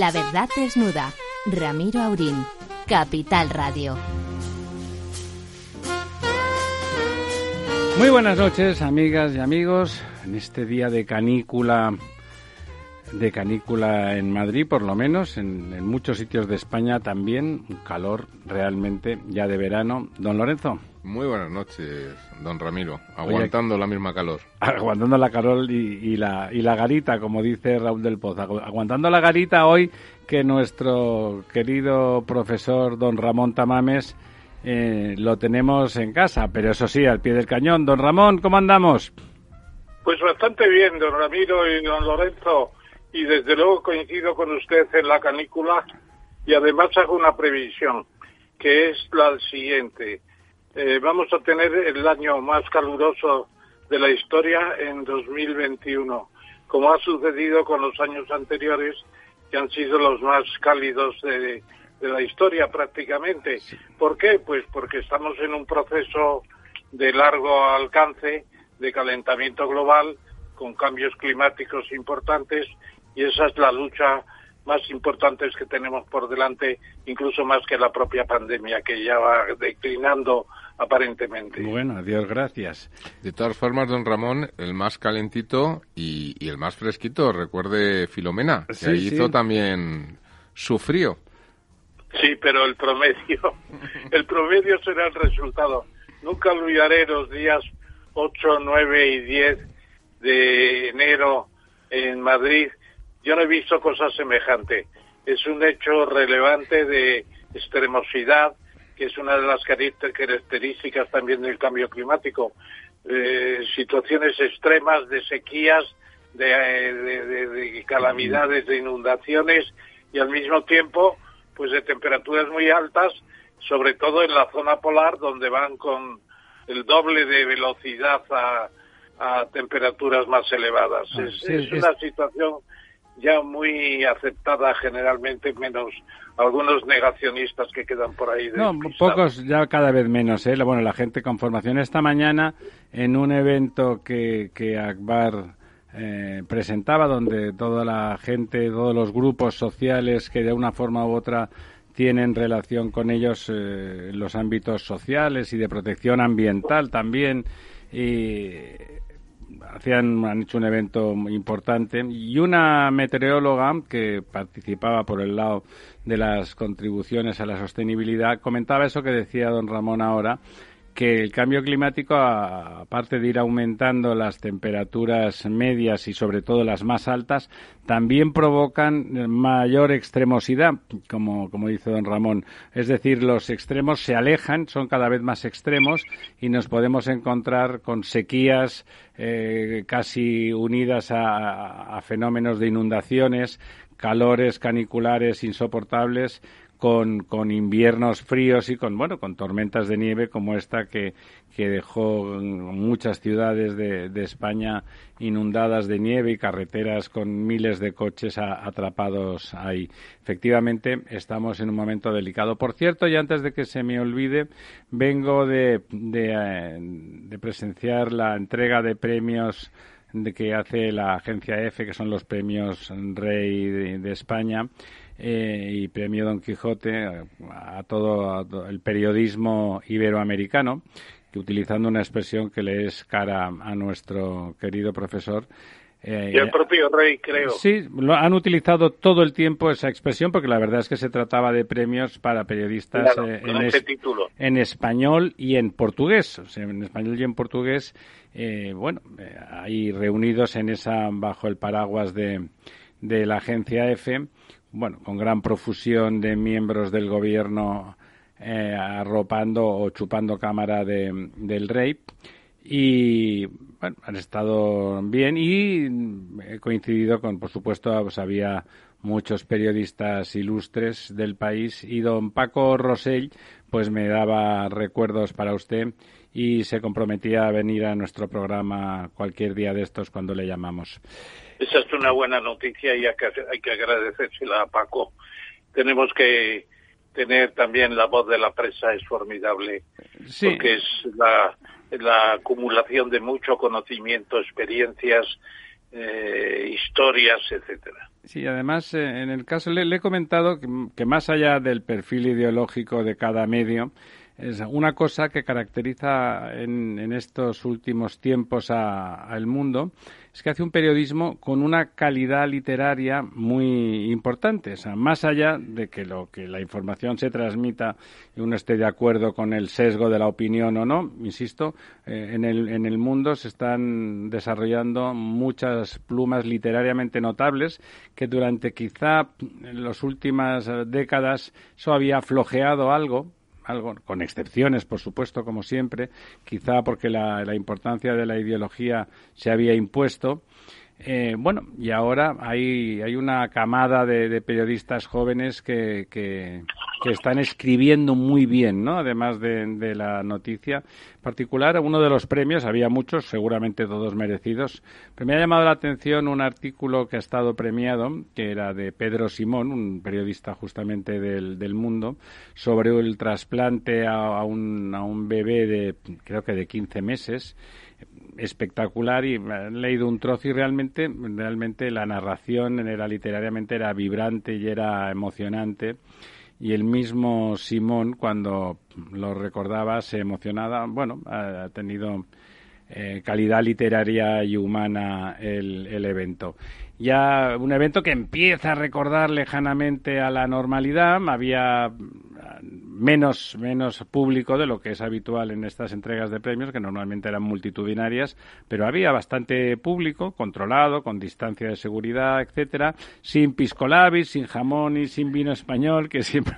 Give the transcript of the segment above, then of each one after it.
La verdad desnuda. Ramiro Aurín. Capital Radio. Muy buenas noches, amigas y amigos. En este día de canícula, de canícula en Madrid, por lo menos, en, muchos sitios de España también, un calor realmente ya de verano. Don Lorenzo. Muy buenas noches, don Ramiro. Aguantando la misma calor. Aguantando la calor y, la, y la garita, como dice Raúl del Pozo. Aguantando la garita hoy que nuestro querido profesor don Ramón Tamames eh, lo tenemos en casa, pero eso sí, al pie del cañón. Don Ramón, ¿cómo andamos? Pues bastante bien, don Ramiro y don Lorenzo. Y desde luego coincido con usted en la canícula y además hago una previsión, que es la siguiente eh, vamos a tener el año más caluroso de la historia en 2021, como ha sucedido con los años anteriores, que han sido los más cálidos de, la historia prácticamente. ¿Por qué? Pues porque estamos en un proceso de largo alcance de calentamiento global con cambios climáticos importantes y esa es la lucha más importante que tenemos por delante, incluso más que la propia pandemia que ya va declinando aparentemente. Bueno, adiós, gracias. De todas formas, don Ramón, el más calentito y, el más fresquito, recuerde Filomena, que ahí hizo también su frío. Sí, pero el promedio, el promedio será el resultado. Nunca olvidaré los días 8, 9 y 10 de enero en Madrid. Yo no he visto cosa semejante. Es un hecho relevante de extremosidad, que es una de las características también del cambio climático. Eh, situaciones extremas de sequías, de, calamidades, de inundaciones y al mismo tiempo pues de temperaturas muy altas, sobre todo en la zona polar donde van con el doble de velocidad a, temperaturas más elevadas. Ah, es, una situación ya muy aceptada generalmente, menos algunos negacionistas que quedan por ahí. No, pocos, ya cada vez menos. ¿eh? Bueno, la gente con formación. Esta mañana, en un evento que, que Akbar eh, presentaba, donde toda la gente, todos los grupos sociales que de una forma u otra tienen relación con ellos eh, los ámbitos sociales y de protección ambiental también. Y hacían, han hecho un evento muy importante. Y una meteoróloga que participaba por el lado de las contribuciones a la sostenibilidad comentaba eso que decía don Ramón ahora que el cambio climático, aparte de ir aumentando las temperaturas medias y sobre todo las más altas, también provocan mayor extremosidad, como, como dice don Ramón. Es decir, los extremos se alejan, son cada vez más extremos y nos podemos encontrar con sequías eh, casi unidas a fenómenos de inundaciones, calores caniculares insoportables con, con inviernos fríos y con, bueno, con tormentas de nieve como esta que, que dejó muchas ciudades de, de, España inundadas de nieve y carreteras con miles de coches atrapados ahí. Efectivamente, estamos en un momento delicado. Por cierto, y antes de que se me olvide, vengo de, de, eh, de presenciar la entrega de premios de que hace la agencia EFE, que son los premios Rey de España, eh, y premio Don Quijote a, todo, el periodismo iberoamericano, que utilizando una expresión que le es cara a nuestro querido profesor, eh, y el propio rey, creo. Sí, lo han utilizado todo el tiempo esa expresión porque la verdad es que se trataba de premios para periodistas eh, en, título. en español y en portugués. O sea, en español y en portugués, bueno, ahí reunidos en esa, bajo el paraguas de, de la agencia EFE bueno, con gran profusión de miembros del gobierno eh, arropando o chupando cámara de, del rey. Y bueno, han estado bien y he coincidido con, por supuesto, pues había muchos periodistas ilustres del país y don Paco Rosell pues me daba recuerdos para usted y se comprometía a venir a nuestro programa cualquier día de estos cuando le llamamos. Esa es una buena noticia y hay que, hay que agradecérsela a Paco. Tenemos que tener también la voz de la prensa, es formidable, porque es la, la acumulación de mucho conocimiento, experiencias eh, historias, etcétera. Sí, además, eh, en el caso le, he comentado que, más allá del perfil ideológico de cada medio, es una cosa que caracteriza en, estos últimos tiempos al mundo es que hace un periodismo con una calidad literaria muy importante. O sea, más allá de que lo que la información se transmita y uno esté de acuerdo con el sesgo de la opinión o no, insisto, eh, en, el, en el mundo se están desarrollando muchas plumas literariamente notables que durante quizá las últimas décadas eso había flojeado algo algo, con excepciones, por supuesto, como siempre, quizá porque la, la importancia de la ideología se había impuesto. Eh, bueno, y ahora hay, hay una camada de, periodistas jóvenes que, que, están escribiendo muy bien, ¿no? Además de, la noticia particular, uno de los premios, había muchos, seguramente todos merecidos, pero me ha llamado la atención un artículo que ha estado premiado, que era de Pedro Simón, un periodista justamente del, del mundo, sobre el trasplante a, un, a un bebé de, creo que de 15 meses, espectacular y he leído un trozo y realmente, realmente la narración era literariamente era vibrante y era emocionante. Y el mismo Simón cuando lo recordaba se emocionaba, bueno, ha tenido eh, calidad literaria y humana el, el evento. Ya un evento que empieza a recordar lejanamente a la normalidad. Había menos, menos público de lo que es habitual en estas entregas de premios, que normalmente eran multitudinarias, pero había bastante público, controlado, con distancia de seguridad, etcétera, sin piscolabis, sin jamón y sin vino español, que siempre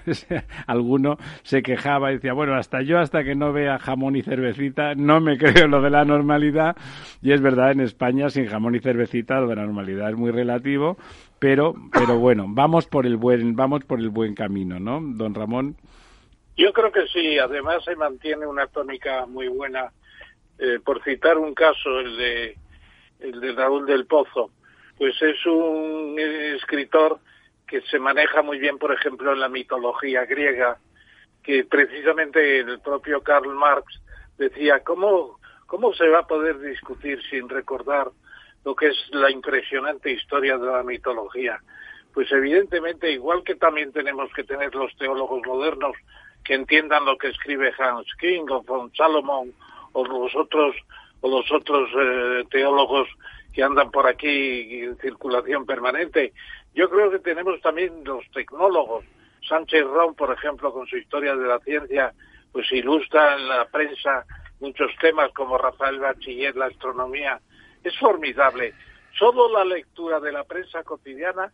alguno se quejaba y decía, bueno, hasta yo, hasta que no vea jamón y cervecita, no me creo lo de la normalidad. Y es verdad, en España, sin jamón y cervecita, lo de la normalidad es muy relativo, pero, pero bueno, vamos por el buen, vamos por el buen camino, ¿no, don Ramón? Yo creo que sí, además se mantiene una tónica muy buena. Eh, por citar un caso, el de, el de Raúl del Pozo, pues es un escritor que se maneja muy bien, por ejemplo, en la mitología griega, que precisamente el propio Karl Marx decía, ¿cómo, cómo se va a poder discutir sin recordar lo que es la impresionante historia de la mitología. Pues evidentemente, igual que también tenemos que tener los teólogos modernos que entiendan lo que escribe Hans King o von Salomon o los otros o los otros eh, teólogos que andan por aquí en circulación permanente. Yo creo que tenemos también los tecnólogos. Sánchez Ron, por ejemplo, con su historia de la ciencia, pues ilustra en la prensa muchos temas como Rafael Bachiller, la astronomía, es formidable. Solo la lectura de la prensa cotidiana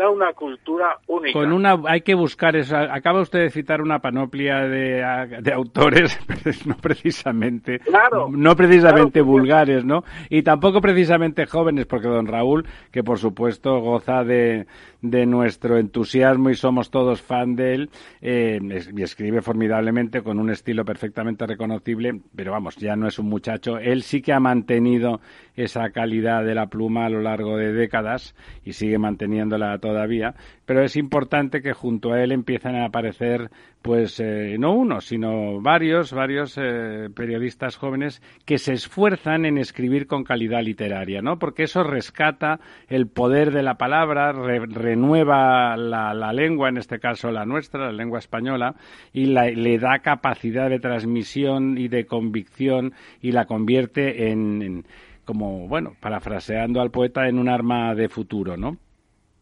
da una cultura única. Con una, hay que buscar eso. Acaba usted de citar una panoplia de, de autores, no precisamente, no precisamente vulgares, ¿no? Y tampoco precisamente jóvenes, porque don Raúl, que por supuesto goza de, de nuestro entusiasmo y somos todos fan de él eh, y escribe formidablemente con un estilo perfectamente reconocible, pero vamos, ya no es un muchacho. Él sí que ha mantenido esa calidad de la pluma a lo largo de décadas y sigue manteniéndola todavía, pero es importante que junto a él empiecen a aparecer pues eh, no uno, sino varios, varios eh, periodistas jóvenes que se esfuerzan en escribir con calidad literaria, ¿no? Porque eso rescata el poder de la palabra, renueva la, lengua, en este caso la nuestra, la lengua española, y le da capacidad de transmisión y de convicción y la convierte en, como, bueno, parafraseando al poeta, en un arma de futuro, ¿no?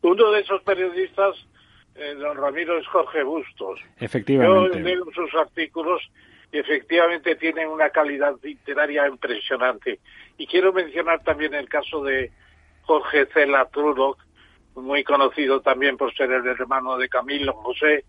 Uno de esos periodistas eh, don Ramiro es Jorge Bustos. Efectivamente. Yo leo sus artículos y efectivamente tienen una calidad literaria impresionante. Y quiero mencionar también el caso de Jorge Cela Trudoc, muy conocido también por ser el hermano de Camilo José,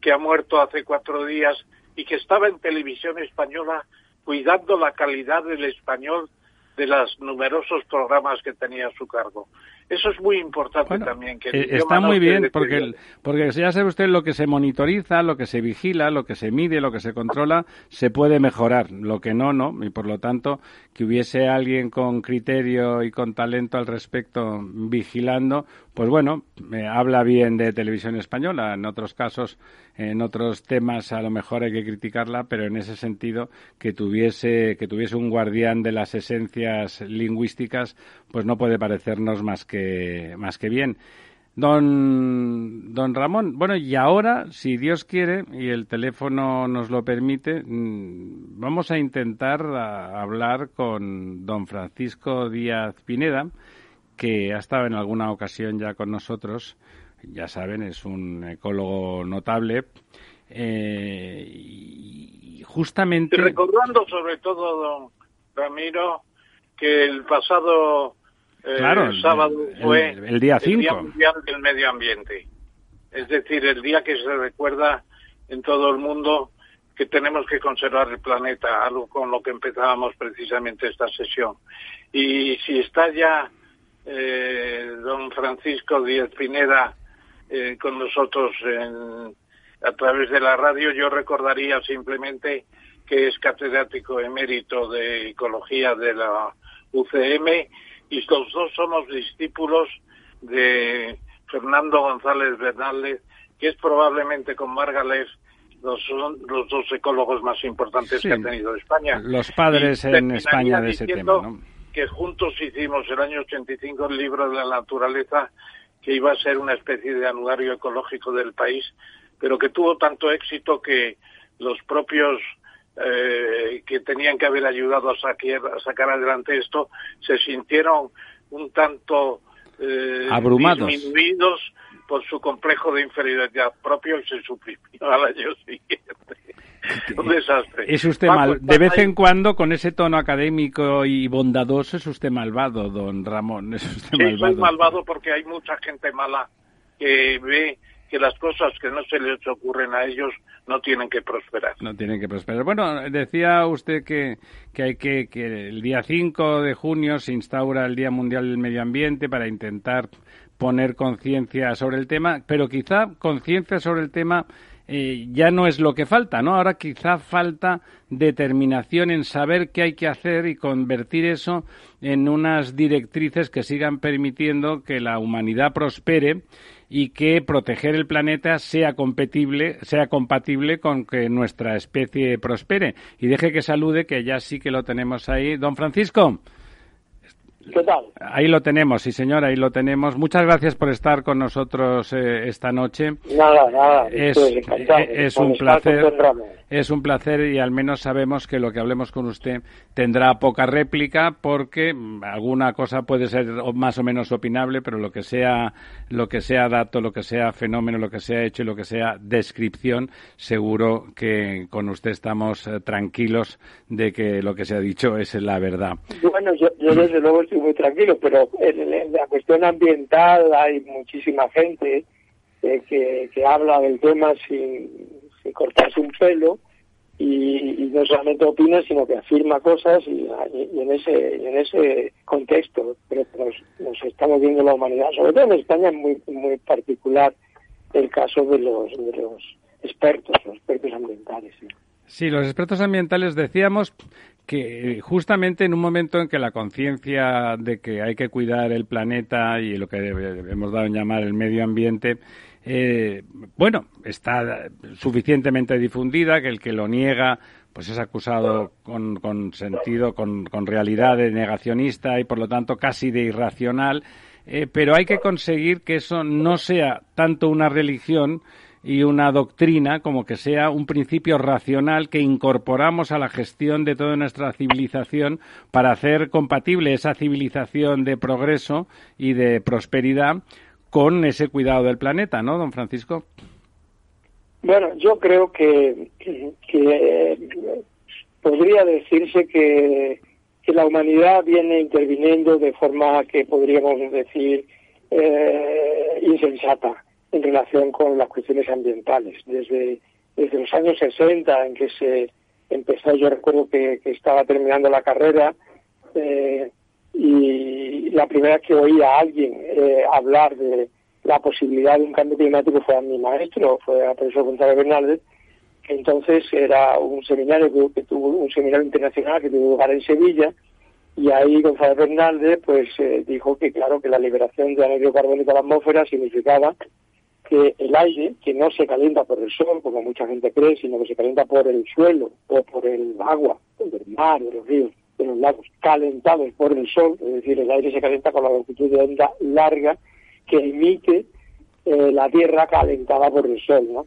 que ha muerto hace cuatro días y que estaba en televisión española cuidando la calidad del español de los numerosos programas que tenía a su cargo. Eso es muy importante también. Que eh, está muy bien, porque, porque ya sabe usted lo que se monitoriza, lo que se vigila, lo que se mide, lo que se controla, se puede mejorar. Lo que no, no. Y por lo tanto, que hubiese alguien con criterio y con talento al respecto vigilando, pues bueno, me habla bien de televisión española. En otros casos, en otros temas, a lo mejor hay que criticarla, pero en ese sentido, que tuviese, que tuviese un guardián de las esencias lingüísticas, pues no puede parecernos más que, más que bien. Don, don Ramón, bueno, y ahora, si Dios quiere y el teléfono nos lo permite, mm, vamos a intentar hablar con don Francisco Díaz Pineda, que ha estado en alguna ocasión ya con nosotros, ya saben, es un ecólogo notable. Eh, y justamente. recordando sobre todo, don Ramiro, que el pasado eh, sábado fue el, día 5 Mundial del Medio Ambiente. Es decir, el día que se recuerda en todo el mundo que tenemos que conservar el planeta, algo con lo que empezábamos precisamente esta sesión. Y si está ya eh, don Francisco Díaz Pineda eh, con nosotros a través de la radio, yo recordaría simplemente que es catedrático emérito de Ecología de la UCM y los dos somos discípulos de Fernando González Bernales, que es probablemente con Margalés los, dos ecólogos más importantes que ha tenido España. Los padres en España de ese tema, ¿no? que juntos hicimos el año 85 el libro de la naturaleza, que iba a ser una especie de anuario ecológico del país, pero que tuvo tanto éxito que los propios eh, que tenían que haber ayudado a, a, sacar adelante esto se sintieron un tanto eh, abrumados disminuidos por su complejo de inferioridad propio y se suprimió al año siguiente. un desastre. Es usted mal. De vez en cuando, con ese tono académico y bondadoso, es usted malvado, don Ramón. Es usted sí, malvado. soy malvado porque hay mucha gente mala que ve que las cosas que no se les ocurren a ellos no tienen que prosperar. No tienen que prosperar. Bueno, decía usted que, que hay que, que el día 5 de junio se instaura el Día Mundial del Medio Ambiente para intentar poner conciencia sobre el tema, pero quizá conciencia sobre el tema eh, ya no es lo que falta, ¿no? Ahora quizá falta determinación en saber qué hay que hacer y convertir eso en unas directrices que sigan permitiendo que la humanidad prospere y que proteger el planeta sea compatible, sea compatible con que nuestra especie prospere. Y deje que salude, que ya sí que lo tenemos ahí. Don Francisco. ¿Qué tal? Ahí lo tenemos, sí señor, ahí lo tenemos. Muchas gracias por estar con nosotros eh, esta noche. Nada, nada. Es, eh, es un placer. Es un placer y al menos sabemos que lo que hablemos con usted tendrá poca réplica porque mm, alguna cosa puede ser más o menos opinable, pero lo que sea, lo que sea dato, lo que sea fenómeno, lo que sea hecho y lo que sea descripción, seguro que con usted estamos eh, tranquilos de que lo que se ha dicho es la verdad. Bueno, yo, desde luego estoy muy tranquilo, pero en, la cuestión ambiental hay muchísima gente eh, que, habla del tema sin cortarse un pelo y, no solamente opina, sino que afirma cosas y, en ese en ese contexto pero nos, estamos viendo la humanidad, sobre todo en España muy muy particular el caso de los de los expertos, los expertos ambientales. Sí. los expertos ambientales decíamos que justamente en un momento en que la conciencia de que hay que cuidar el planeta y lo que hemos dado en llamar el medio ambiente eh, bueno, está suficientemente difundida que el que lo niega pues es acusado con, con sentido, con, con, realidad de negacionista y por lo tanto casi de irracional, eh, pero hay que conseguir que eso no sea tanto una religión y una doctrina como que sea un principio racional que incorporamos a la gestión de toda nuestra civilización para hacer compatible esa civilización de progreso y de prosperidad con ese cuidado del planeta, ¿no, don Francisco? Bueno, yo creo que, podría decirse que, que, la humanidad viene interviniendo de forma que podríamos decir eh, insensata en relación con las cuestiones ambientales. Desde, desde los años 60 en que se empezó, yo recuerdo que, estaba terminando la carrera, eh, y la primera que oí a alguien eh, hablar de la posibilidad de un cambio climático fue a mi maestro, fue a profesor González Bernaldez, que entonces era un seminario que, tuvo un seminario internacional que tuvo lugar en Sevilla, y ahí González Bernaldez pues eh, dijo que claro que la liberación de anhídrido carbónico a la atmósfera significaba que el aire, que no se calienta por el sol, como mucha gente cree, sino que se calienta por el suelo o por el agua, del mar, de los ríos, de los lagos, calentados por el sol, es decir, el aire se calienta con la longitud de onda larga que emite eh, la Tierra calentada por el sol, ¿no?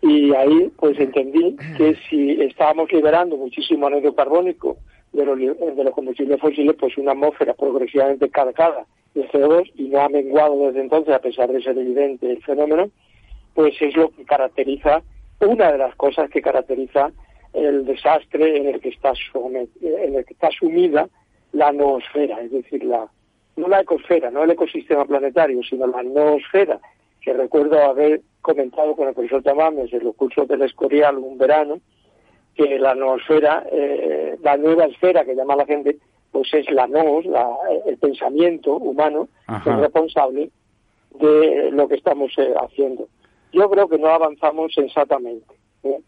Y ahí pues entendí que si estábamos liberando muchísimo anhídrido carbónico de los, de los combustibles fósiles, pues una atmósfera progresivamente cargada de CO2 y no ha menguado desde entonces, a pesar de ser evidente el fenómeno, pues es lo que caracteriza, una de las cosas que caracteriza el desastre en el que está, en el que está sumida la noosfera, es decir, la, no la ecosfera, no el ecosistema planetario, sino la noosfera, que recuerdo haber comentado con el profesor Tamames en los cursos del Escorial un verano, que la noosfera, eh, la nueva esfera que llama la gente, pues es la nos, el pensamiento humano, que es responsable de lo que estamos eh, haciendo. Yo creo que no avanzamos sensatamente. ¿eh?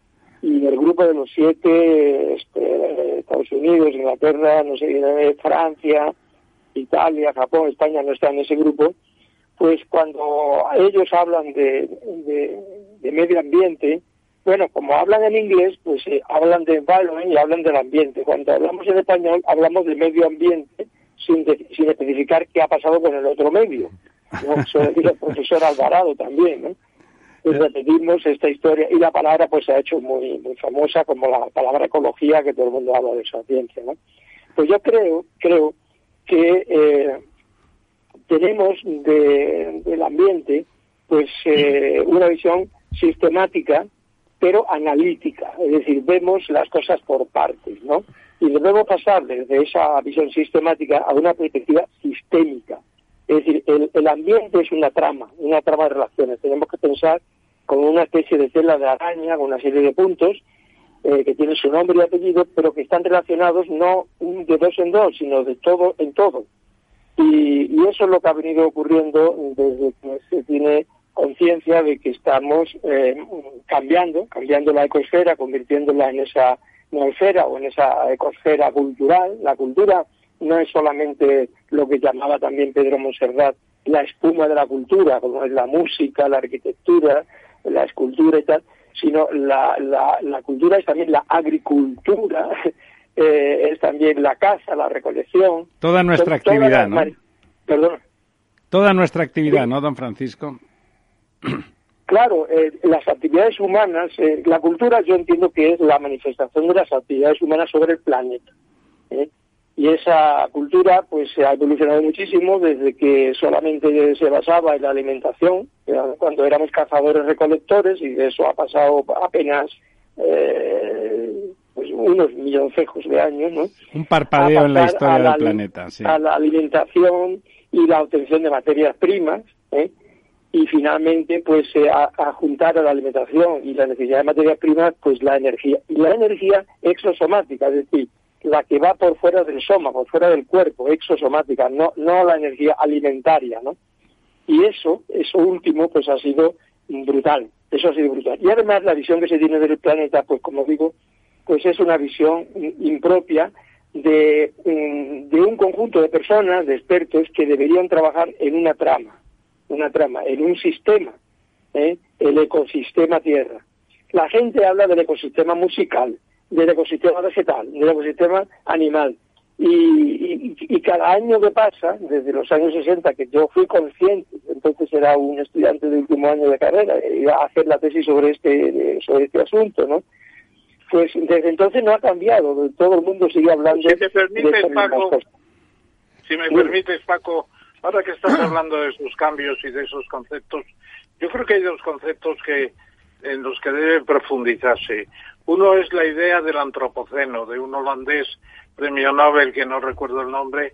Y el grupo de los siete, este, Estados Unidos, Inglaterra, no sé, Francia, Italia, Japón, España no está en ese grupo, pues cuando ellos hablan de, de medio ambiente, bueno, como hablan en inglés, pues eh, hablan de environment y hablan del ambiente. Cuando hablamos en español, hablamos de medio ambiente sin, sin especificar qué ha pasado con el otro medio. ¿no? Eso decía el profesor Alvarado también, ¿no? Pues repetimos esta historia y la palabra pues se ha hecho muy, muy famosa como la palabra ecología, que todo el mundo habla de esa ciencia, ¿no? Pues yo creo, creo que eh, tenemos de, del ambiente pues eh, una visión sistemática pero analítica, es decir, vemos las cosas por partes, ¿no? Y debemos pasar desde esa visión sistemática a una perspectiva sistémica. Es decir, el, ambiente es una trama, una trama de relaciones. Tenemos que pensar como una especie de tela de araña, con una serie de puntos eh, que tienen su nombre y apellido, pero que están relacionados no de dos en dos, sino de todo en todo. Y, y eso es lo que ha venido ocurriendo desde que se tiene conciencia de que estamos eh, cambiando, cambiando la ecosfera, convirtiéndola en esa noosfera o en esa ecosfera cultural. La cultura no es solamente lo que llamaba también Pedro Monserrat la espuma de la cultura, como es la música, la arquitectura, la escultura y tal, sino la, la, cultura es también la agricultura, eh, es también la caza, la recolección. Toda nuestra actividad, ¿no? Perdón. Toda nuestra actividad, ¿no, don Francisco? Claro, eh, las actividades humanas, eh, la cultura yo entiendo que es la manifestación de las actividades humanas sobre el planeta. ¿eh? Y esa cultura pues se ha evolucionado muchísimo desde que solamente se basaba en la alimentación, cuando éramos cazadores recolectores, y de eso ha pasado apenas pues unos milloncejos de años, ¿no? Un parpadeo en la historia del planeta, sí. A la alimentación y la obtención de materias primas, ¿eh? Y finalmente pues eh, a, juntar a la alimentación y la necesidad de materias primas pues la energía y la energía exosomática es decir la que va por fuera del soma por fuera del cuerpo exosomática no no la energía alimentaria no y eso eso último pues ha sido brutal eso ha sido brutal. Y además la visión que se tiene del planeta pues como digo pues es una visión impropia de, de un conjunto de personas de expertos que deberían trabajar en una trama una trama, en un sistema, ¿eh? el ecosistema Tierra. La gente habla del ecosistema musical, del ecosistema vegetal, del ecosistema animal. Y, y, cada año que pasa, desde los años 60, que yo fui consciente, entonces era un estudiante de último año de carrera, iba a hacer la tesis sobre este, sobre este asunto, ¿no? Pues desde entonces no ha cambiado, todo el mundo sigue hablando si te permites, Paco, Si me permites, Paco, Ahora que estás hablando de esos cambios y de esos conceptos, yo creo que hay dos conceptos que en los que deben profundizarse. Uno es la idea del antropoceno, de un holandés premio Nobel, que no recuerdo el nombre,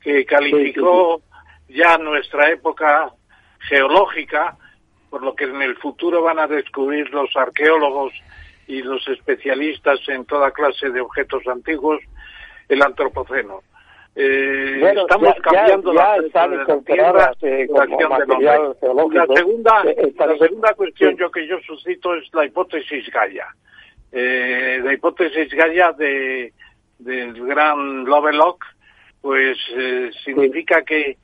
que calificó ya nuestra época geológica, por lo que en el futuro van a descubrir los arqueólogos y los especialistas en toda clase de objetos antiguos, el antropoceno. Eh, estamos cambiando la, tierra, eh, La segunda, eh, la segunda cuestión yo que yo suscito es la hipótesis Gaia. Eh, la hipótesis Gaia de, del gran Lovelock, pues eh, significa que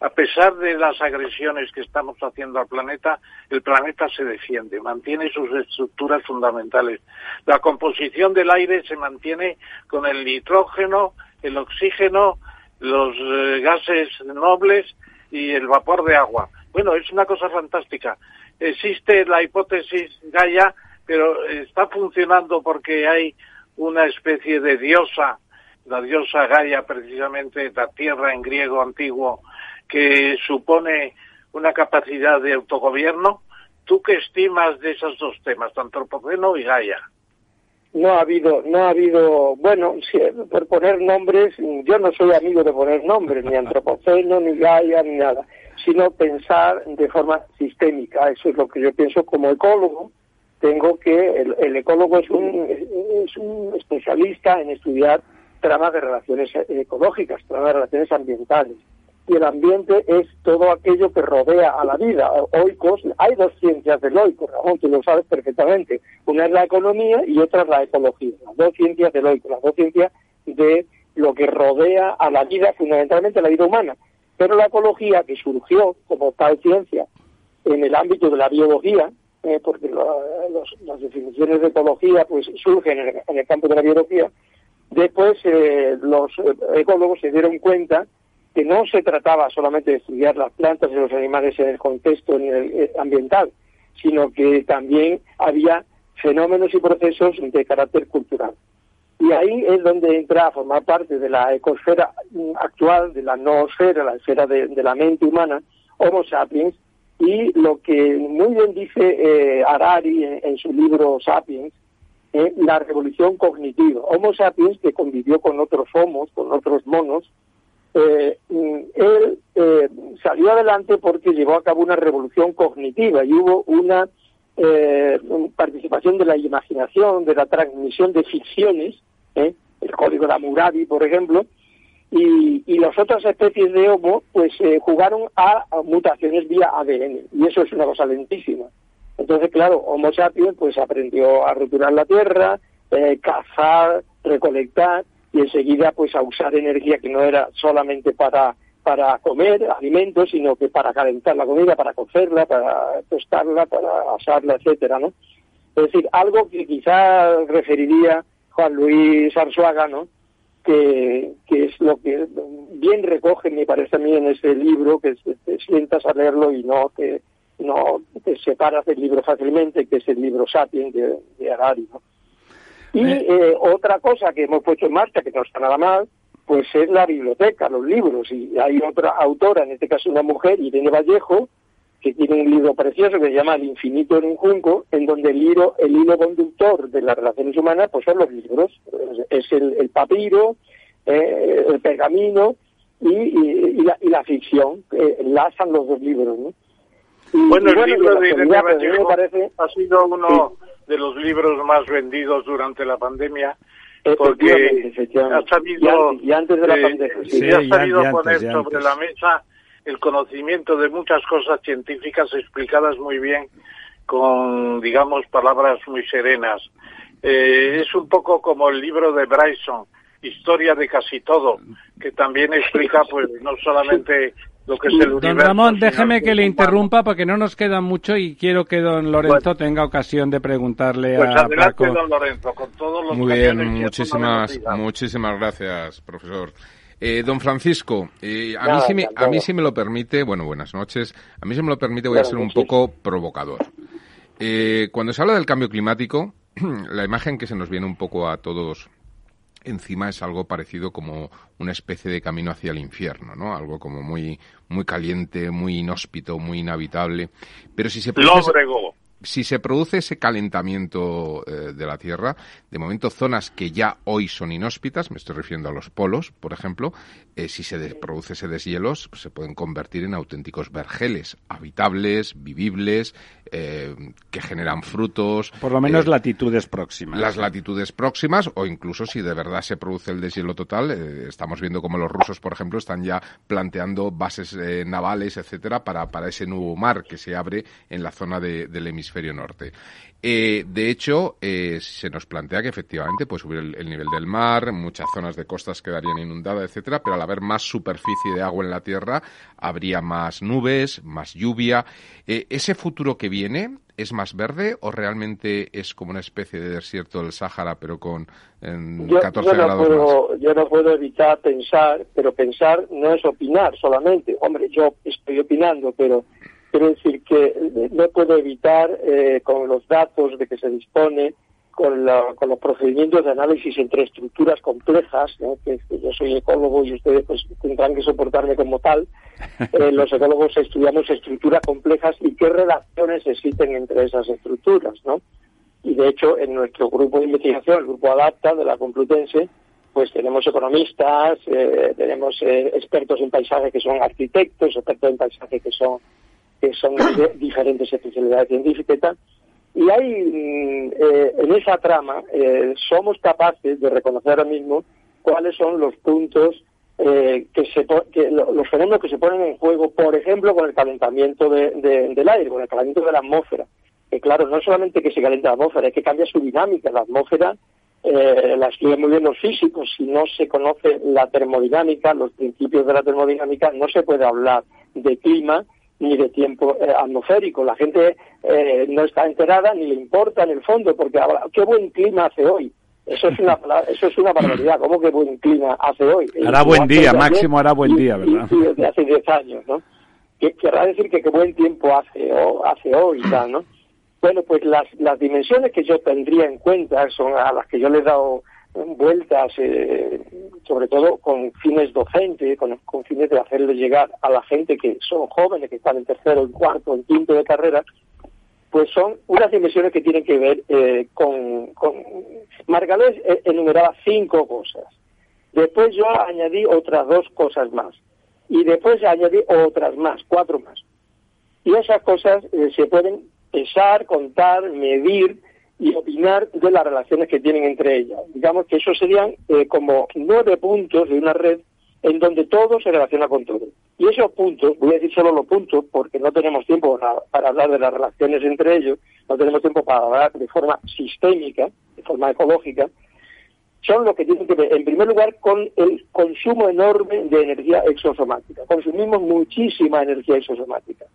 a pesar de las agresiones que estamos haciendo al planeta, el planeta se defiende, mantiene sus estructuras fundamentales. La composición del aire se mantiene con el nitrógeno, el oxígeno, los eh, gases nobles y el vapor de agua. Bueno, es una cosa fantástica. Existe la hipótesis Gaia, pero está funcionando porque hay una especie de diosa, la diosa Gaia precisamente, la tierra en griego antiguo, que supone una capacidad de autogobierno. ¿Tú qué estimas de esos dos temas, antropoceno y Gaia? No ha habido, no ha habido, bueno, por poner nombres, yo no soy amigo de poner nombres, ni antropoceno, ni Gaia, ni nada, sino pensar de forma sistémica. Eso es lo que yo pienso como ecólogo. Tengo que, el, el ecólogo es un, es un especialista en estudiar tramas de relaciones ecológicas, tramas de relaciones ambientales y el ambiente es todo aquello que rodea a la vida. Oikos, hay dos ciencias del oico, Ramón, tú lo sabes perfectamente. Una es la economía y otra es la ecología. Las dos ciencias del oico, las dos ciencias de lo que rodea a la vida, fundamentalmente la vida humana. Pero la ecología, que surgió como tal ciencia en el ámbito de la biología, eh, porque las definiciones de ecología pues surgen en el, campo de la biología, después eh, los eh, ecólogos se dieron cuenta que no se trataba solamente de estudiar las plantas y los animales en el contexto eh, ambiental, sino que también había fenómenos y procesos de carácter cultural. Y ahí es donde entra a formar parte de la ecosfera actual, de la noosfera, la esfera de, la mente humana, Homo sapiens, y lo que muy bien dice eh, Harari en, su libro Sapiens, eh, la revolución cognitiva. Homo sapiens, que convivió con otros homos, con otros monos, eh, él eh, salió adelante porque llevó a cabo una revolución cognitiva y hubo una eh, participación de la imaginación, de la transmisión de ficciones, el código de Hammurabi, por ejemplo, y, y las otras especies de Homo pues jugaron a, mutaciones vía ADN y eso es una cosa lentísima. Entonces, claro, Homo sapiens pues aprendió a retirar la tierra, cazar, recolectar, y enseguida pues a usar energía que no era solamente para para comer alimentos, sino que para calentar la comida, para cocerla, para tostarla, para asarla, etcétera, ¿no? Es decir, algo que quizá referiría Juan Luis Arzuaga, ¿no? Que, que es lo que bien recoge, me parece a mí, en ese libro, que te sientas a leerlo y no que no te separas del libro fácilmente, que es el libro Sapiens de, de ¿no? Y eh. Eh, otra cosa que hemos puesto en marcha, que no está nada mal, pues es la biblioteca, los libros. Y hay otra autora, en este caso una mujer, Irene Vallejo, que tiene un libro precioso que se llama El infinito en un junco, en donde el hilo, el hilo conductor de las relaciones humanas pues son los libros. Es el, papiro, eh, el pergamino y, la, ficción, que enlazan los dos libros. ¿no? bueno, el libro de Irene Vallejo parece... ha sido uno de los libros más vendidos durante la pandemia porque ha sabido, y antes de la pandemia, ha sabido poner sobre la mesa el conocimiento de muchas cosas científicas explicadas muy bien con, digamos, palabras muy serenas. Eh, es un poco como el libro de Bryson, Historia de casi todo, que también explica, pues, no solamente don Ramón, déjeme que le interrumpa porque no nos queda mucho y quiero que don Lorenzo tenga ocasión de preguntarle pues a Paco. don Lorenzo, con todos los Muy bien, muchísimas, muchísimas gracias, profesor. Eh, don Francisco, eh, a, mí si me, a mí si me lo permite, bueno, buenas noches, a mí si me lo permite voy a ser un poco provocador. Eh, cuando se habla del cambio climático, la imagen que se nos viene un poco a todos encima es algo parecido como una especie de camino hacia el infierno, ¿no? Algo como muy, muy caliente, muy inhóspito, muy inhabitable. Pero si se Lóbrego. Si se produce ese calentamiento eh, de la Tierra, de momento zonas que ya hoy son inhóspitas, me estoy refiriendo a los polos, por ejemplo, eh, si se produce ese deshielo, pues se pueden convertir en auténticos vergeles, habitables, vivibles, eh, que generan frutos. Por lo menos latitudes próximas. Las latitudes próximas, o incluso si de verdad se produce el deshielo total, estamos viendo como los rusos, por ejemplo, están ya planteando bases navales, etcétera, para, para ese nuevo mar que se abre en la zona del hemisferio norte. Eh, de hecho, eh, se nos plantea que efectivamente puede subir el, nivel del mar, muchas zonas de costas quedarían inundadas, etcétera, pero al haber más superficie de agua en la Tierra, habría más nubes, más lluvia. Eh, ¿Ese futuro que viene es más verde o realmente es como una especie de desierto del Sáhara, pero con 14 grados más? Yo no puedo evitar pensar, pero pensar no es opinar solamente. Hombre, yo estoy opinando, pero Quiero decir que eh, no puedo evitar, eh, con los datos de que se dispone, con, los procedimientos de análisis entre estructuras complejas, que, yo soy ecólogo y ustedes pues tendrán que soportarme como tal, eh, los ecólogos estudiamos estructuras complejas y qué relaciones existen entre esas estructuras, ¿no? Y de hecho, en nuestro grupo de investigación, el grupo ADAPTA de la Complutense, pues tenemos economistas, tenemos expertos en paisaje que son arquitectos, expertos en paisaje que son que son de diferentes especialidades científicas y tal. Y hay, mm, eh, en esa trama, eh, somos capaces de reconocer ahora mismo cuáles son los puntos eh, que se que los fenómenos que se ponen en juego, por ejemplo, con el calentamiento del aire, con el calentamiento de la atmósfera. Que claro, no solamente que se calienta la atmósfera, es que cambia su dinámica. La atmósfera eh, la estudian muy bien los físicos. Si no se conoce la termodinámica, los principios de la termodinámica, no se puede hablar de clima ni de tiempo eh, atmosférico. La gente eh, no está enterada ni le importa en el fondo, porque ahora, qué buen clima hace hoy. Eso es una eso es una barbaridad. ¿Cómo que buen clima hace hoy? Hará buen día, máximo hará buen día, ¿verdad? desde hace 10 años, ¿no? Que, querrá decir que qué buen tiempo hace, o, hace hoy y tal, ¿no? Bueno, pues las, las dimensiones que yo tendría en cuenta son a las que yo le he dado vueltas, eh, sobre todo con fines docentes, con, fines de hacerle llegar a la gente que son jóvenes, que están en tercero, en cuarto, en quinto de carrera, pues son unas dimensiones que tienen que ver eh, con, con... Margalés eh, enumeraba cinco cosas. Después yo añadí otras dos cosas más. Y después añadí otras más, cuatro más. Y esas cosas se pueden pensar, contar, medir, y opinar de las relaciones que tienen entre ellas. Digamos que esos serían eh, como nueve puntos de una red en donde todo se relaciona con todo. Y esos puntos, voy a decir solo los puntos porque no tenemos tiempo para, hablar de las relaciones entre ellos, no tenemos tiempo para hablar de forma sistémica, de forma ecológica, son los que tienen que ver, en primer lugar, con el consumo enorme de energía exosomática. Consumimos muchísima energía exosomática.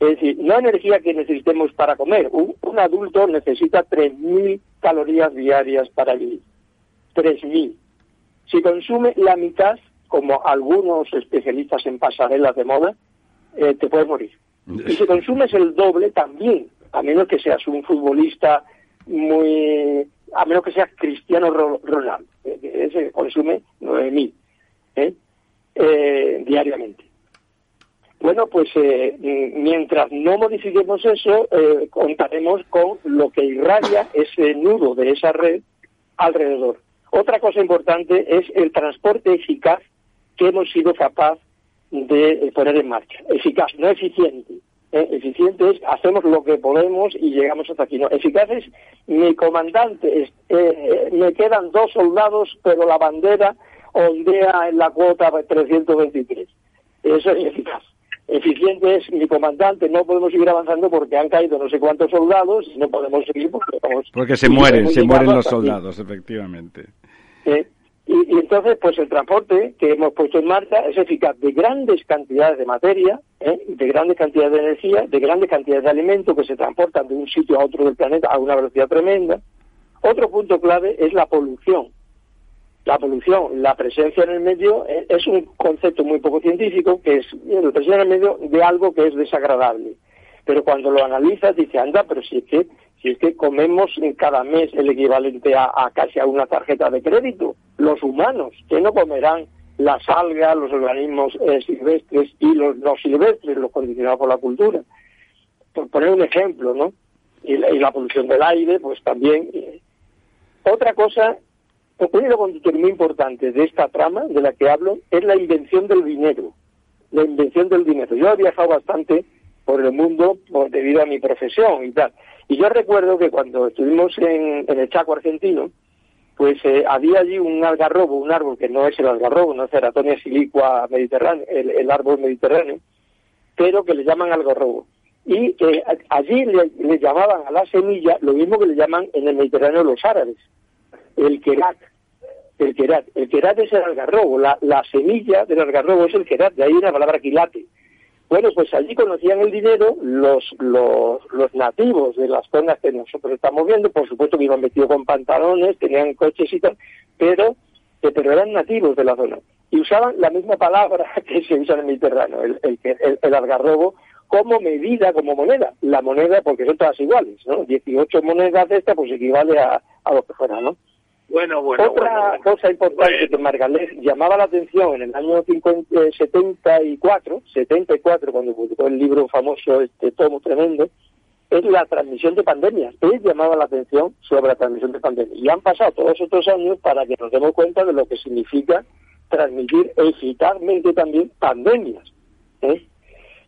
Es decir, no energía que necesitemos para comer. Un, adulto necesita 3.000 calorías diarias para vivir. 3.000. Si consume la mitad, como algunos especialistas en pasarelas de moda, eh, te puedes morir. Y si consumes el doble, también, a menos que seas un futbolista muy... a menos que seas Cristiano Ronaldo, eh, ese consume 9.000 ¿eh? eh, diariamente. Bueno, pues eh, mientras no modifiquemos eso, eh, contaremos con lo que irradia ese nudo de esa red alrededor. Otra cosa importante es el transporte eficaz que hemos sido capaz de eh, poner en marcha. Eficaz, no eficiente. Eficiente es hacemos lo que podemos y llegamos hasta aquí. No, eficaz es mi comandante, me quedan dos soldados, pero la bandera ondea en la cuota 323. Eso es eficaz eficiente es mi comandante, no podemos seguir avanzando porque han caído no sé cuántos soldados y no podemos seguir porque Porque se mueren, se mueren los soldados, efectivamente. Eh, y, entonces, pues el transporte que hemos puesto en marcha es eficaz de grandes cantidades de materia, eh, de grandes cantidades de energía, de grandes cantidades de alimentos que se transportan de un sitio a otro del planeta a una velocidad tremenda. Otro punto clave es la polución la polución, la presencia en el medio eh, es un concepto muy poco científico, que es la presencia en el medio de algo que es desagradable. Pero cuando lo analizas, dice, anda, pero si es que, si es que comemos cada mes el equivalente a, casi a una tarjeta de crédito, los humanos, que no comerán las algas, los organismos eh, silvestres y los no silvestres, los condicionados por la cultura. Por poner un ejemplo, ¿no? y la, polución del aire, pues también. Otra cosa, un conductor muy importante de esta trama de la que hablo es la invención del dinero. La invención del dinero. Yo he viajado bastante por el mundo por, debido a mi profesión y tal. Y yo recuerdo que cuando estuvimos en, el Chaco argentino, pues eh, había allí un algarrobo, un árbol que no es el algarrobo, no es Ceratonia silicua mediterránea, el, árbol mediterráneo, pero que le llaman algarrobo. Y eh, allí le, llamaban a la semilla lo mismo que le llaman en el Mediterráneo los árabes, el kerat. El kerat, el kerat es el algarrobo, la, la semilla del algarrobo es el kerat, de ahí una palabra quilate bueno, pues allí conocían el dinero los, los, los nativos de las zonas que nosotros estamos viendo, por supuesto que iban vestidos con pantalones, tenían coches y tal, pero, eh, eran nativos de la zona. Y usaban la misma palabra que se usa en el Mediterráneo, el, el, el, algarrobo, como medida, como moneda. La moneda, porque son todas iguales, ¿no? 18 monedas de esta, pues equivale a, a lo que fuera, ¿no? Bueno, bueno. Otra cosa importante que Margalés llamaba la atención en el año 50, 74, 74, cuando publicó el libro famoso, este tomo tremendo, es la transmisión de pandemias. Él llamaba la atención sobre la transmisión de pandemias. Y han pasado todos estos años para que nos demos cuenta de lo que significa transmitir eficazmente también pandemias. ¿eh?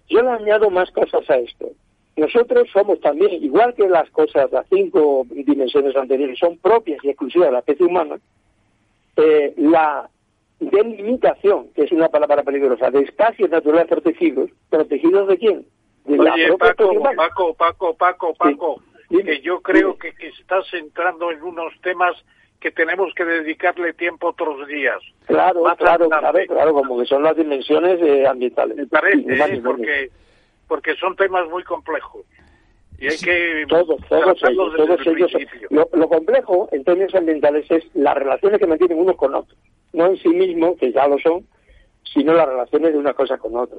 Yo le añado más cosas a esto. Nosotros somos también, igual que las cosas, las cinco dimensiones anteriores son propias y exclusivas de la especie humana, eh, la delimitación, que es una palabra peligrosa, de espacios naturales protegidos, ¿protegidos de quién? De Oye, Paco, Paco, Paco, Paco, Paco, que yo creo que, que estás entrando en unos temas que tenemos que dedicarle tiempo otros días. Claro, claro, claro, claro, como que son las dimensiones eh, ambientales. Me parece, ¿eh? porque porque son temas muy complejos. Y hay que todos, todos ellos, todos ellos. Lo, complejo en términos ambientales es las relaciones que mantienen unos con otros. No en sí mismo, que ya lo son, sino las relaciones de una cosa con otra.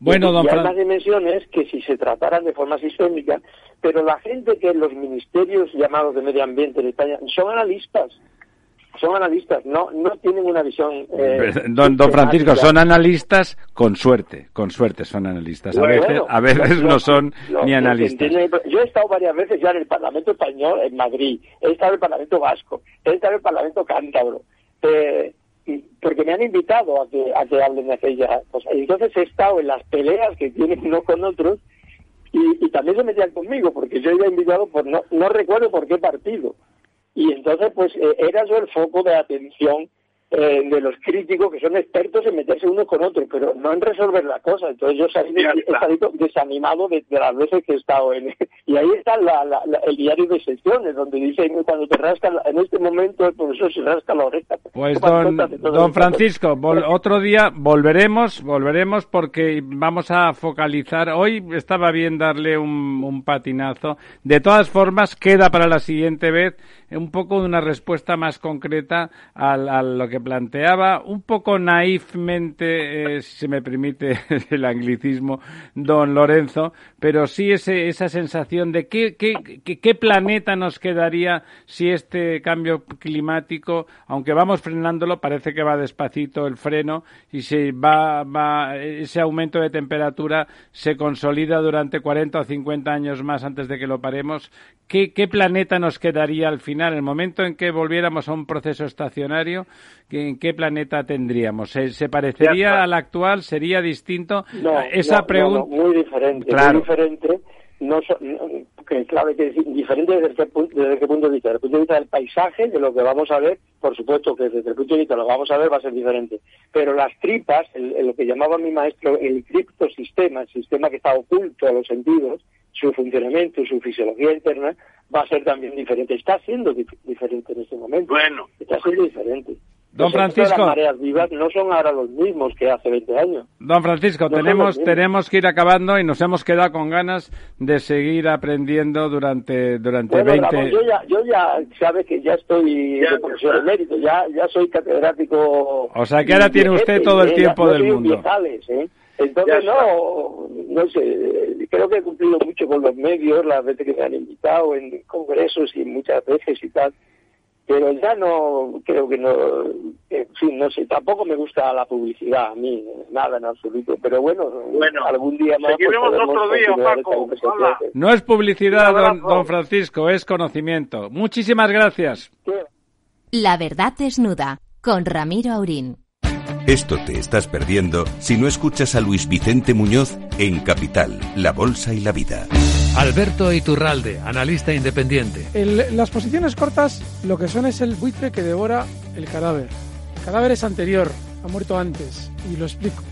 Bueno, don y hay más dimensiones que si se trataran de forma sistémica, pero la gente que en los ministerios llamados de medio ambiente en España son analistas son analistas, no, no tienen una visión. Eh, don, don Francisco, son analistas con suerte, con suerte son analistas. A veces, a veces no son ni analistas. Yo he estado varias veces ya en el Parlamento Español, en Madrid, he estado en el Parlamento Vasco, he estado en el Parlamento Cántabro, eh, porque me han invitado a que, a que hablen de aquellas cosas. Y entonces he estado en las peleas que tienen unos con otros y, y también se metían conmigo, porque yo iba invitado por, no, no recuerdo por qué partido y entonces pues eh, era yo el foco de atención eh, de los críticos que son expertos en meterse unos con otros, pero no en resolver la cosa. Entonces yo salí, he salido desanimado de, las veces que he estado en... Y ahí está el diario de sesiones, donde dice cuando te rasca, en este momento el profesor se rasca la oreja. Pues don, Francisco, otro día volveremos, volveremos porque vamos a focalizar. Hoy estaba bien darle un, un patinazo. De todas formas, queda para la siguiente vez un poco de una respuesta más concreta a, a lo que planteaba un poco naifmente, eh, si se me permite el anglicismo, don Lorenzo, pero sí ese, esa sensación de qué, qué, qué, planeta nos quedaría si este cambio climático, aunque vamos frenándolo, parece que va despacito el freno y si va, va, ese aumento de temperatura se consolida durante 40 o 50 años más antes de que lo paremos, ¿qué, qué planeta nos quedaría al final? El momento en que volviéramos a un proceso estacionario, ¿en qué planeta tendríamos? ¿Se, parecería al actual? ¿Sería distinto? No, Esa pregunta. muy diferente. Muy diferente. No, que claro que es diferente desde qué, desde qué punto de vista. Desde el punto de vista del paisaje, de lo que vamos a ver, por supuesto que desde el punto de vista de lo que vamos a ver va a ser diferente. Pero las tripas, lo que llamaba mi maestro el criptosistema, el sistema que está oculto a los sentidos, su funcionamiento, su fisiología interna, va a ser también diferente. Está siendo diferente en este momento. Bueno. Está siendo diferente. Don Francisco. Las mareas vivas no son ahora los mismos que hace 20 años. Don Francisco, tenemos, tenemos que ir acabando y nos hemos quedado con ganas de seguir aprendiendo durante, durante bueno, 20 yo ya, yo ya, sabes que ya estoy de profesor emérito, ya, ya soy catedrático. O sea que ahora tiene usted todo el tiempo del mundo. ¿eh? Entonces, no, no sé, creo que he cumplido mucho con los medios, las veces que me han invitado en congresos y muchas veces y tal pero ya no, creo que no, en fin, no sé, tampoco me gusta la publicidad a mí, nada en absoluto, pero bueno, bueno algún día más. Pues, otro día, Paco. No es publicidad, don, don, Francisco, es conocimiento. Muchísimas gracias. La verdad desnuda, con Ramiro Aurín. Esto te estás perdiendo si no escuchas a Luis Vicente Muñoz en Capital, La Bolsa y la Vida. Alberto Iturralde, analista independiente. las posiciones cortas lo que son es el buitre que devora el cadáver. El cadáver es anterior, ha muerto antes, y lo explico.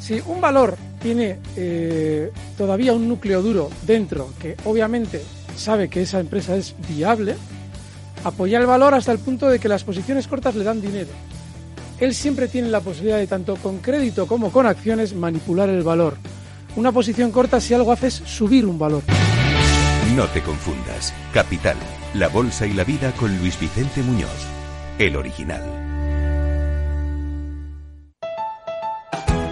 Si un valor tiene eh, todavía un núcleo duro dentro, que obviamente sabe que esa empresa es viable, apoya el valor hasta el punto de que las posiciones cortas le dan dinero. Él siempre tiene la posibilidad de, tanto con crédito como con acciones, manipular el valor. Una posición corta si algo hace es subir un valor. No te confundas. Capital, la bolsa y la vida con Luis Vicente Muñoz, el original.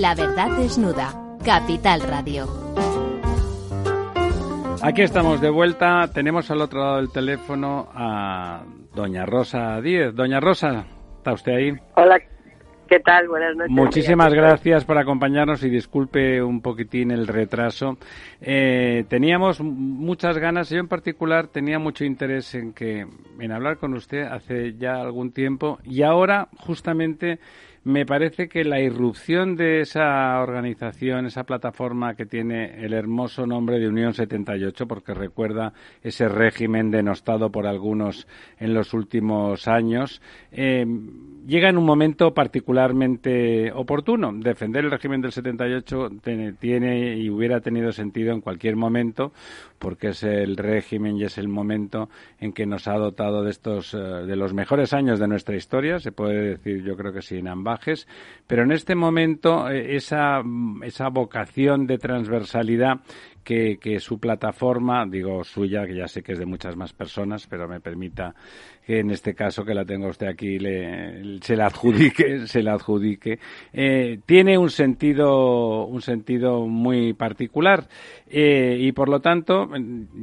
La verdad desnuda. Capital Radio. Aquí estamos de vuelta. Tenemos al otro lado del teléfono a doña Rosa Díez. Doña Rosa, ¿está usted ahí? Hola, ¿qué tal? Buenas noches. Muchísimas gracias por acompañarnos y disculpe un poquitín el retraso. Eh, teníamos muchas ganas, yo en particular tenía mucho interés en que en hablar con usted hace ya algún tiempo y ahora justamente me parece que la irrupción de esa organización, esa plataforma que tiene el hermoso nombre de Unión 78, porque recuerda ese régimen denostado por algunos en los últimos años, eh, llega en un momento particularmente oportuno. Defender el régimen del 78 tiene y hubiera tenido sentido en cualquier momento, porque es el régimen y es el momento en que nos ha dotado de estos eh, de los mejores años de nuestra historia, se puede decir, yo creo que sin ambajes, pero en este momento eh, esa esa vocación de transversalidad que, que, su plataforma, digo suya, que ya sé que es de muchas más personas, pero me permita que en este caso que la tengo usted aquí le, se la adjudique, se la adjudique, eh, tiene un sentido, un sentido muy particular eh, y por lo tanto,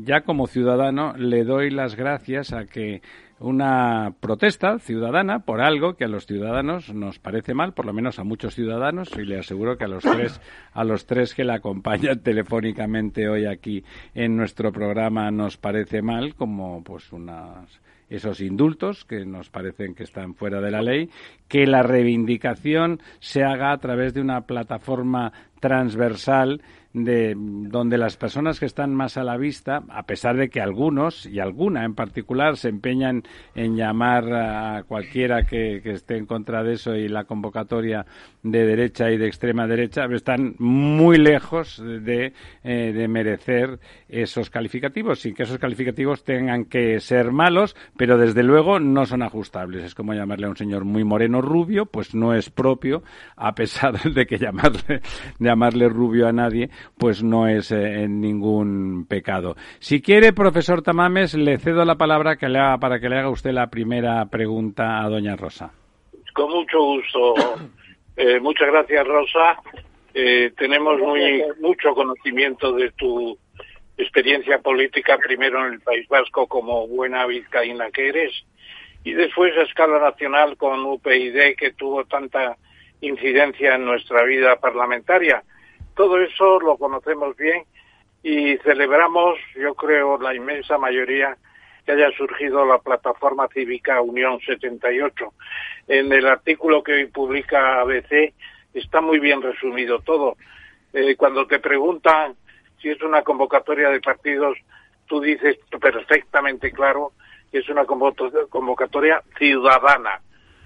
ya como ciudadano, le doy las gracias a que una protesta ciudadana por algo que a los ciudadanos nos parece mal, por lo menos a muchos ciudadanos, y le aseguro que a los tres, a los tres que la acompañan telefónicamente hoy aquí en nuestro programa nos parece mal, como pues unas esos indultos que nos parecen que están fuera de la ley, que la reivindicación se haga a través de una plataforma transversal de donde las personas que están más a la vista, a pesar de que algunos y alguna en particular se empeñan en llamar a cualquiera que, esté en contra de eso y la convocatoria de derecha y de extrema derecha, están muy lejos de, eh, de merecer esos calificativos, sin que esos calificativos tengan que ser malos, pero desde luego no son ajustables. Es como llamarle a un señor muy moreno rubio, pues no es propio, a pesar de que llamarle, llamarle rubio a nadie pues no es eh, ningún pecado. Si quiere, profesor Tamames, le cedo la palabra que le para que le haga usted la primera pregunta a doña Rosa. Con mucho gusto. Eh, muchas gracias, Rosa. Eh, tenemos muy mucho conocimiento de tu experiencia política, primero en el País Vasco como buena vizcaína que eres, y después a escala nacional con UPyD, que tuvo tanta incidencia en nuestra vida parlamentaria. Todo eso lo conocemos bien y celebramos, yo creo, la inmensa mayoría que haya surgido la plataforma cívica Unión 78. En el artículo que hoy publica ABC está muy bien resumido todo. Eh, cuando te preguntan si es una convocatoria de partidos, tú dices perfectamente claro que es una convocatoria ciudadana.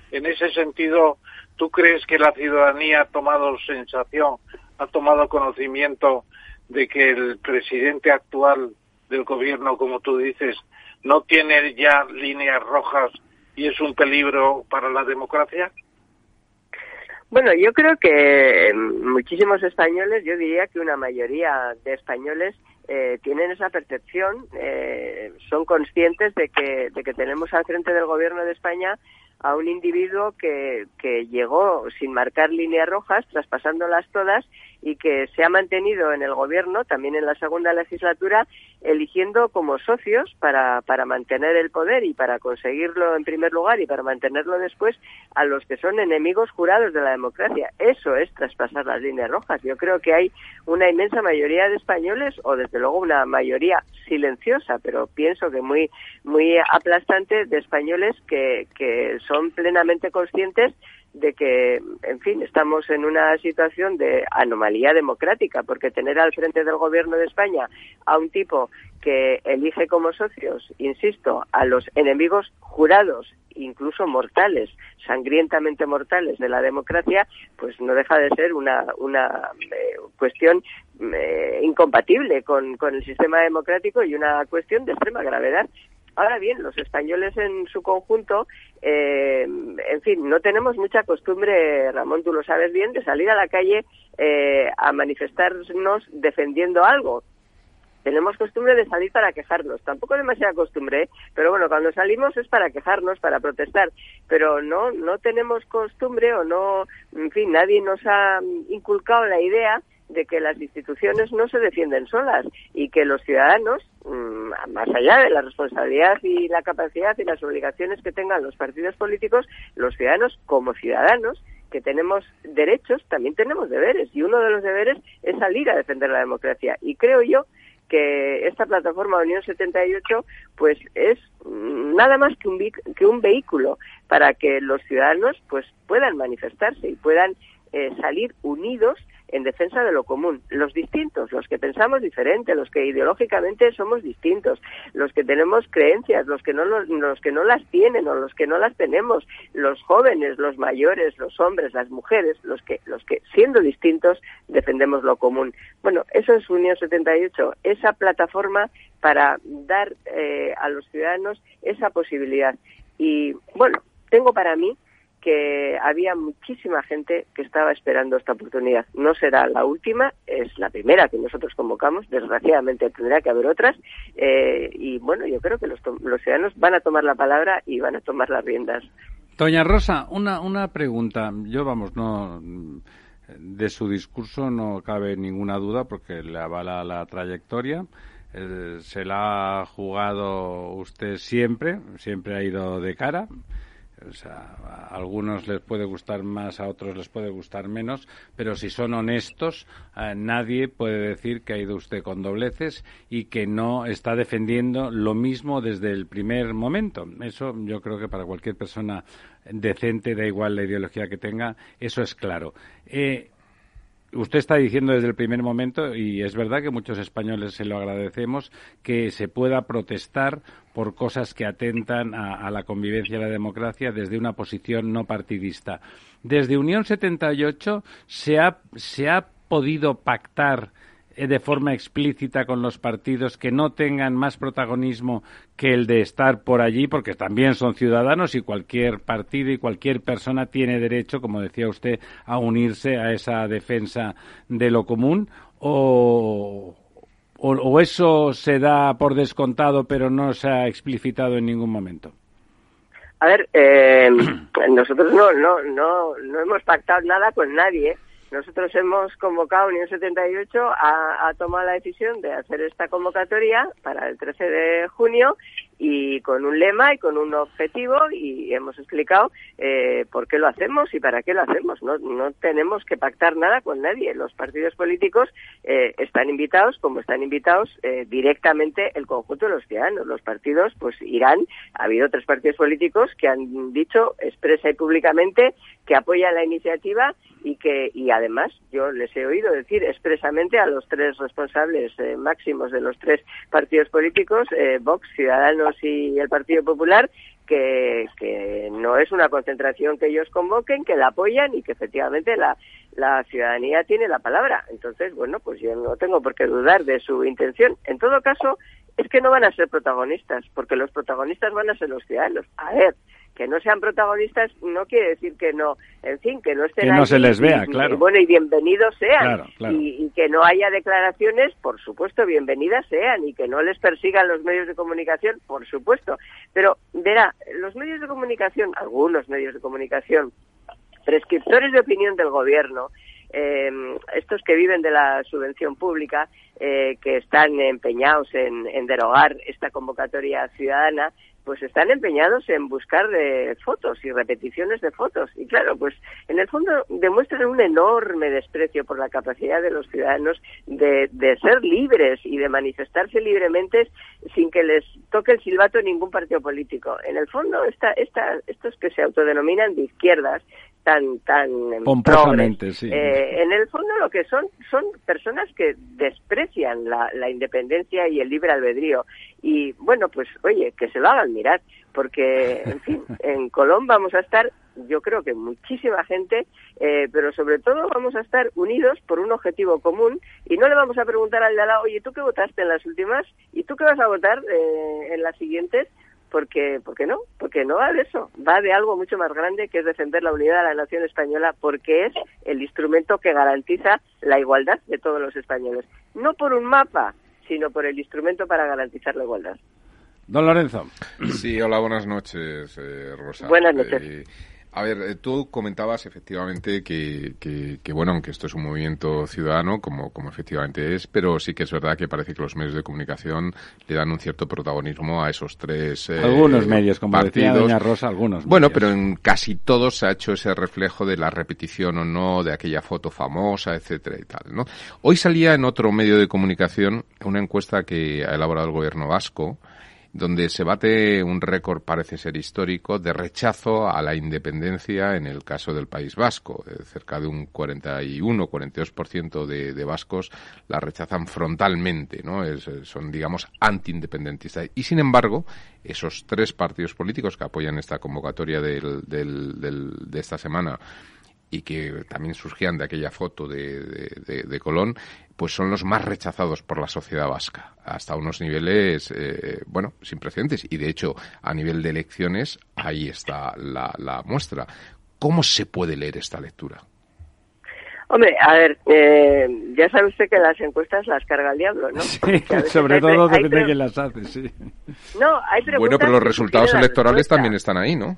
En ese sentido, ¿tú crees que la ciudadanía ha tomado sensación ha tomado conocimiento de que el presidente actual del gobierno, como tú dices, no tiene ya líneas rojas y es un peligro para la democracia? Bueno, yo creo que muchísimos españoles, yo diría que una mayoría de españoles eh, tienen esa percepción, eh, son conscientes de que, de que tenemos al frente del gobierno de España a un individuo que, que llegó sin marcar líneas rojas, traspasándolas todas y que se ha mantenido en el gobierno, también en la segunda legislatura, eligiendo como socios para, para mantener el poder y para conseguirlo en primer lugar y para mantenerlo después a los que son enemigos jurados de la democracia. Eso es traspasar las líneas rojas. Yo creo que hay una inmensa mayoría de españoles, o desde luego una mayoría silenciosa, pero pienso que muy, muy aplastante de españoles que, que son plenamente conscientes de que, en fin, estamos en una situación de anomalía democrática, porque tener al frente del gobierno de España a un tipo que elige como socios, insisto, a los enemigos jurados, incluso mortales, sangrientamente mortales de la democracia, pues no deja de ser una, una eh, cuestión eh, incompatible con, con el sistema democrático y una cuestión de extrema gravedad Ahora bien, los españoles en su conjunto, eh, en fin, no tenemos mucha costumbre, Ramón, tú lo sabes bien, de salir a la calle eh, a manifestarnos defendiendo algo. Tenemos costumbre de salir para quejarnos, tampoco demasiada costumbre, ¿eh? pero bueno, cuando salimos es para quejarnos, para protestar, pero no, no tenemos costumbre o no, en fin, nadie nos ha inculcado la idea de que las instituciones no se defienden solas y que los ciudadanos, mm, más allá de la responsabilidad y la capacidad y las obligaciones que tengan los partidos políticos, los ciudadanos como ciudadanos que tenemos derechos, también tenemos deberes y uno de los deberes es salir a defender la democracia. Y creo yo que esta plataforma Unión 78 pues es mm, nada más que un, que un vehículo para que los ciudadanos pues puedan manifestarse y puedan eh, salir unidos en defensa de lo común. Los distintos, los que pensamos diferente, los que ideológicamente somos distintos, los que tenemos creencias, los que no los, que no las tienen o los que no las tenemos, los jóvenes, los mayores, los hombres, las mujeres, los que los que siendo distintos defendemos lo común. Bueno, eso es Unión 78, esa plataforma para dar eh, a los ciudadanos esa posibilidad. Y bueno, tengo para mí que había muchísima gente que estaba esperando esta oportunidad. No será la última, es la primera que nosotros convocamos, desgraciadamente tendrá que haber otras, eh, y bueno, yo creo que los, los ciudadanos van a tomar la palabra y van a tomar las riendas. Doña Rosa, una, una pregunta. Yo, vamos, no. De su discurso no cabe ninguna duda porque le avala la trayectoria. Eh, se la ha jugado usted siempre, siempre ha ido de cara. O sea, a algunos les puede gustar más, a otros les puede gustar menos, pero si son honestos, eh, nadie puede decir que ha ido usted con dobleces y que no está defendiendo lo mismo desde el primer momento. Eso yo creo que para cualquier persona decente, da igual la ideología que tenga, eso es claro. Eh, usted está diciendo desde el primer momento, y es verdad que muchos españoles se lo agradecemos, que se pueda protestar por cosas que atentan a, la convivencia y la democracia desde una posición no partidista. Desde Unión 78 se ha, se ha podido pactar de forma explícita con los partidos que no tengan más protagonismo que el de estar por allí, porque también son ciudadanos y cualquier partido y cualquier persona tiene derecho, como decía usted, a unirse a esa defensa de lo común, o, o, eso se da por descontado pero no se ha explicitado en ningún momento. A ver, eh, nosotros no, no, no, no hemos pactado nada con nadie. Nosotros hemos convocado Unión 78 a, a tomar la decisión de hacer esta convocatoria para el 13 de junio y con un lema y con un objetivo y hemos explicado eh, por qué lo hacemos y para qué lo hacemos. No, no tenemos que pactar nada con nadie. Los partidos políticos eh, están invitados, como están invitados eh, directamente el conjunto de los ciudadanos. Los partidos pues irán. Ha habido tres partidos políticos que han dicho expresa y públicamente que apoyan la iniciativa y que y además yo les he oído decir expresamente a los tres responsables máximos de los tres partidos políticos, Vox, Ciudadanos y el Partido Popular que, que, no es una concentración que ellos convoquen, que la apoyan y que efectivamente la, la ciudadanía tiene la palabra. Entonces, bueno, pues yo no tengo por qué dudar de su intención. En todo caso, es que no van a ser protagonistas, porque los protagonistas van a ser los ciudadanos. A ver, que no sean protagonistas no quiere decir que no, en fin, que no estén que no se les vea, claro. Y, bueno, y bienvenidos sean. Y, que no haya declaraciones, por supuesto, bienvenidas sean. Y que no les persigan los medios de comunicación, por supuesto. Pero, verá, los medios de comunicación, algunos medios de comunicación, prescriptores de opinión del gobierno, eh, estos que viven de la subvención pública, eh, que están empeñados en, derogar esta convocatoria ciudadana, pues están empeñados en buscar de fotos y repeticiones de fotos. Y claro, pues en el fondo demuestran un enorme desprecio por la capacidad de los ciudadanos de, de ser libres y de manifestarse libremente sin que les toque el silbato ningún partido político. En el fondo, esta, estos que se autodenominan de izquierdas tan tan pomposamente sí. Eh, en el fondo lo que son son personas que desprecian la, la, independencia y el libre albedrío. Y bueno pues oye que se lo hagan mirar porque en fin en Colón vamos a estar yo creo que muchísima gente eh, pero sobre todo vamos a estar unidos por un objetivo común y no le vamos a preguntar al de al lado oye tú qué votaste en las últimas y tú qué vas a votar eh, en las siguientes porque, porque no, porque no va de eso, va de algo mucho más grande que es defender la unidad de la nación española porque es el instrumento que garantiza la igualdad de todos los españoles, no por un mapa, sino por el instrumento para garantizar la igualdad. Don Lorenzo. Sí, hola, buenas noches, eh, Rosa. Buenas noches. Eh, a ver, eh, tú comentabas efectivamente que, que, bueno, aunque esto es un movimiento ciudadano, como, como efectivamente es, pero sí que es verdad que parece que los medios de comunicación le dan un cierto protagonismo a esos tres eh, Algunos medios, como decía Doña Rosa, algunos Bueno, pero en casi todos se ha hecho ese reflejo de la repetición o no de aquella foto famosa, etcétera y tal, ¿no? Hoy salía en otro medio de comunicación una encuesta que ha elaborado el gobierno vasco, donde se bate un récord, parece ser histórico, de rechazo a la independencia en el caso del País Vasco. Eh, cerca de un 41-42% de, de vascos la rechazan frontalmente, ¿no? Es, eh, son, digamos, antiindependentistas. Y, sin embargo, esos tres partidos políticos que apoyan esta convocatoria del, del, del, de esta semana y que también surgían de aquella foto de, de, Colón, pues son los más rechazados por la sociedad vasca, hasta unos niveles, eh, bueno, sin precedentes. Y de hecho, a nivel de elecciones, ahí está la, la muestra. ¿Cómo se puede leer esta lectura? Hombre, a ver, eh, ya sabe usted que las encuestas las carga el diablo, ¿no? Sí, sobre todo depende de quién las hace, sí. No, hay Bueno, pero los resultados electorales también están ahí, ¿no?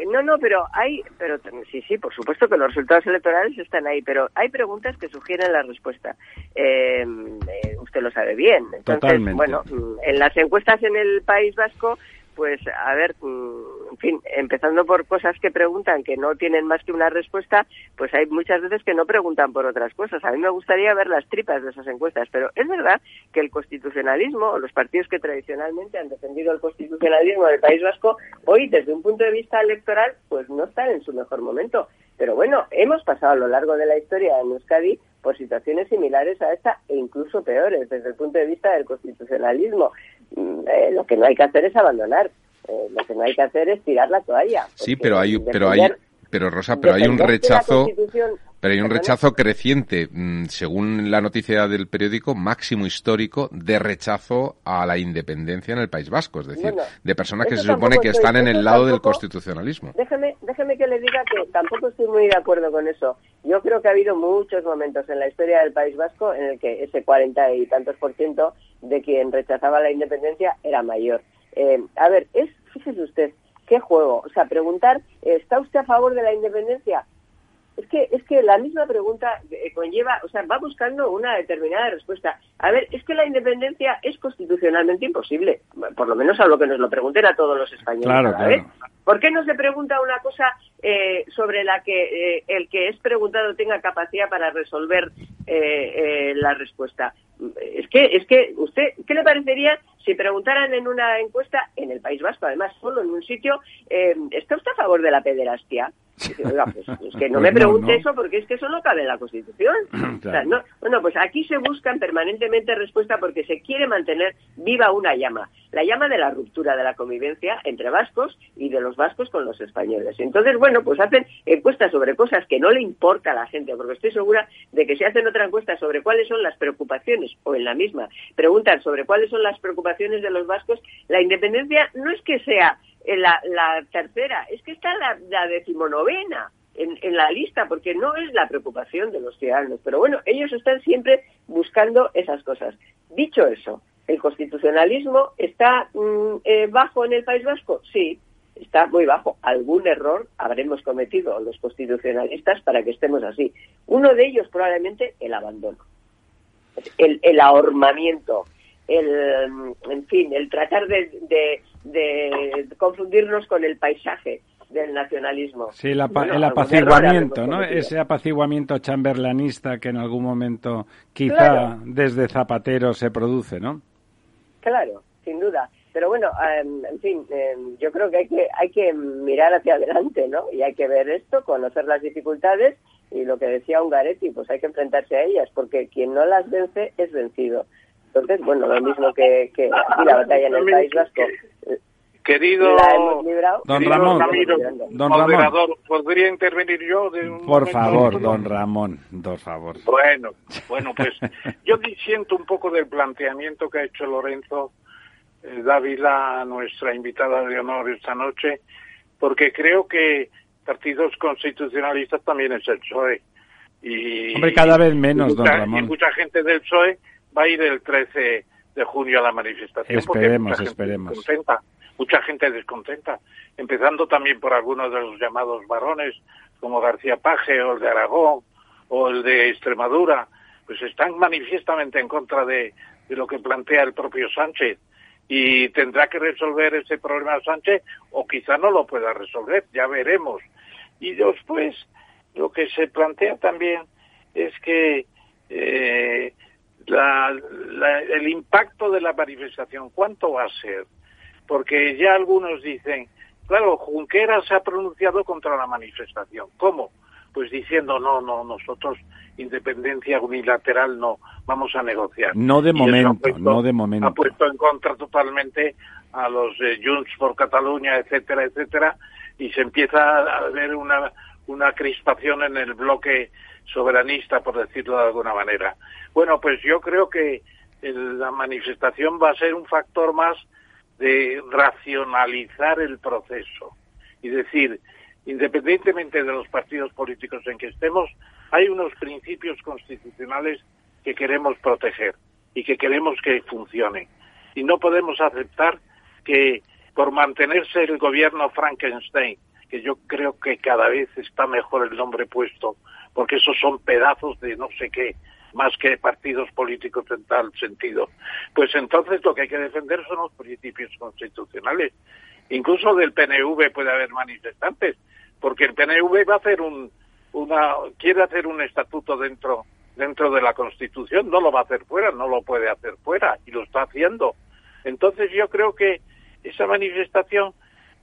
Eh, no, no, pero hay, pero sí, sí, por supuesto que los resultados electorales están ahí, pero hay preguntas que sugieren la respuesta. Eh, eh, usted lo sabe bien. Entonces, bueno, mm, en las encuestas en el País Vasco pues a ver, mm, en fin, empezando por cosas que preguntan que no tienen más que una respuesta, pues hay muchas veces que no preguntan por otras cosas. A mí me gustaría ver las tripas de esas encuestas, pero es verdad que el constitucionalismo, o los partidos que tradicionalmente han defendido el constitucionalismo del País Vasco, hoy desde un punto de vista electoral, pues no están en su mejor momento. Pero bueno, hemos pasado a lo largo de la historia en Euskadi por situaciones similares a esta e incluso peores desde el punto de vista del constitucionalismo. Mm, eh, lo que no hay que hacer es abandonar. Eh, lo que no hay que hacer es tirar la toalla. Sí, pero hay, pero hay, pero Rosa, pero hay un rechazo. Pero hay un rechazo creciente, mm, según la noticia del periódico, máximo histórico de rechazo a la independencia en el País Vasco, es decir, de personas que se supone que están en el lado del constitucionalismo. Déjeme, déjeme que le diga que tampoco estoy muy de acuerdo con eso. Yo creo que ha habido muchos momentos en la historia del País Vasco en el que ese cuarenta y tantos por ciento de quien rechazaba la independencia era mayor. Eh, a ver, es, fíjese usted, qué juego. O sea, preguntar, ¿está usted a favor de la independencia? es que es que la misma pregunta eh, conlleva, o sea, va buscando una determinada respuesta. A ver, es que la independencia es constitucionalmente imposible, por lo menos a lo que nos lo pregunten a todos los españoles. Claro, ¿Por qué no se pregunta una cosa eh, sobre la que eh, el que es preguntado tenga capacidad para resolver la respuesta? Es que es que usted, ¿qué le parecería si preguntaran en una encuesta en el País Vasco, además solo en un sitio, ¿está usted a favor de la pederastia? Pues, es que no pues me pregunte eso porque es que eso no cabe en la Constitución. O sea, no, Bueno, pues aquí se buscan permanentemente respuesta porque se quiere mantener viva una llama, la llama de la ruptura de la convivencia entre vascos y de los vascos con los españoles. Entonces, bueno, pues hacen encuestas sobre cosas que no le importa a la gente, porque estoy segura de que si hacen otra encuesta sobre cuáles son las preocupaciones, o en la misma, preguntan sobre cuáles son las preocupaciones de los vascos, la independencia no es que sea la, la tercera, es que está la, la decimonovena en, la lista, porque no es la preocupación de los ciudadanos. Pero bueno, ellos están siempre buscando esas cosas. Dicho eso, ¿el constitucionalismo está mm, eh, bajo en el País Vasco? Sí, está muy bajo. Algún error habremos cometido los constitucionalistas para que estemos así. Uno de ellos probablemente el abandono, el, el ahormamiento, el, en fin, el tratar de confundirnos con el paisaje del nacionalismo. Sí, el, apaciguamiento, ¿no? Ese apaciguamiento chamberlanista que en algún momento quizá desde Zapatero se produce, ¿no? Claro, sin duda. Pero bueno, em, en fin, em, yo creo que hay que hay que mirar hacia adelante, ¿no? Y hay que ver esto, conocer las dificultades y lo que decía Ungaretti, pues hay que enfrentarse a ellas, porque quien no las vence es vencido. Entonces, bueno, lo mismo que, que aquí la batalla en el País Vasco Querido, don Ramón, don moderador, ¿podría intervenir yo? Por favor, don Ramón, por favor. Bueno, bueno, pues yo siento un poco del planteamiento que ha hecho Lorenzo eh, Dávila, nuestra invitada de honor esta noche, porque creo que partidos constitucionalistas también es el PSOE. Y, Hombre, cada vez menos, don Ramón. Y mucha gente del PSOE va a ir el 13 de junio a la manifestación. Esperemos, esperemos mucha gente descontenta, empezando también por algunos de los llamados varones, como García Paje o el de Aragón o el de Extremadura, pues están manifiestamente en contra de, lo que plantea el propio Sánchez y tendrá que resolver ese problema Sánchez o quizá no lo pueda resolver, ya veremos. Y después lo que se plantea también es que eh, el impacto de la manifestación, ¿cuánto va a ser? porque ya algunos dicen, claro, Junquera se ha pronunciado contra la manifestación. ¿Cómo? Pues diciendo, no, no, nosotros independencia unilateral no, vamos a negociar. No de momento, no de momento. Ha puesto en contra totalmente a los Junts por Cataluña, etcétera, etcétera, y se empieza a ver una, una crispación en el bloque soberanista, por decirlo de alguna manera. Bueno, pues yo creo que la manifestación va a ser un factor más de racionalizar el proceso y decir, independientemente de los partidos políticos en que estemos, hay unos principios constitucionales que queremos proteger y que queremos que funcionen. Y no podemos aceptar que por mantenerse el gobierno Frankenstein, que yo creo que cada vez está mejor el nombre puesto, porque esos son pedazos de no sé qué, más que partidos políticos en tal sentido. Pues entonces lo que hay que defender son los principios constitucionales. Incluso del PNV puede haber manifestantes, porque el PNV va a hacer un, una, quiere hacer un estatuto dentro, dentro de la Constitución, no lo va a hacer fuera, no lo puede hacer fuera, y lo está haciendo. Entonces yo creo que esa manifestación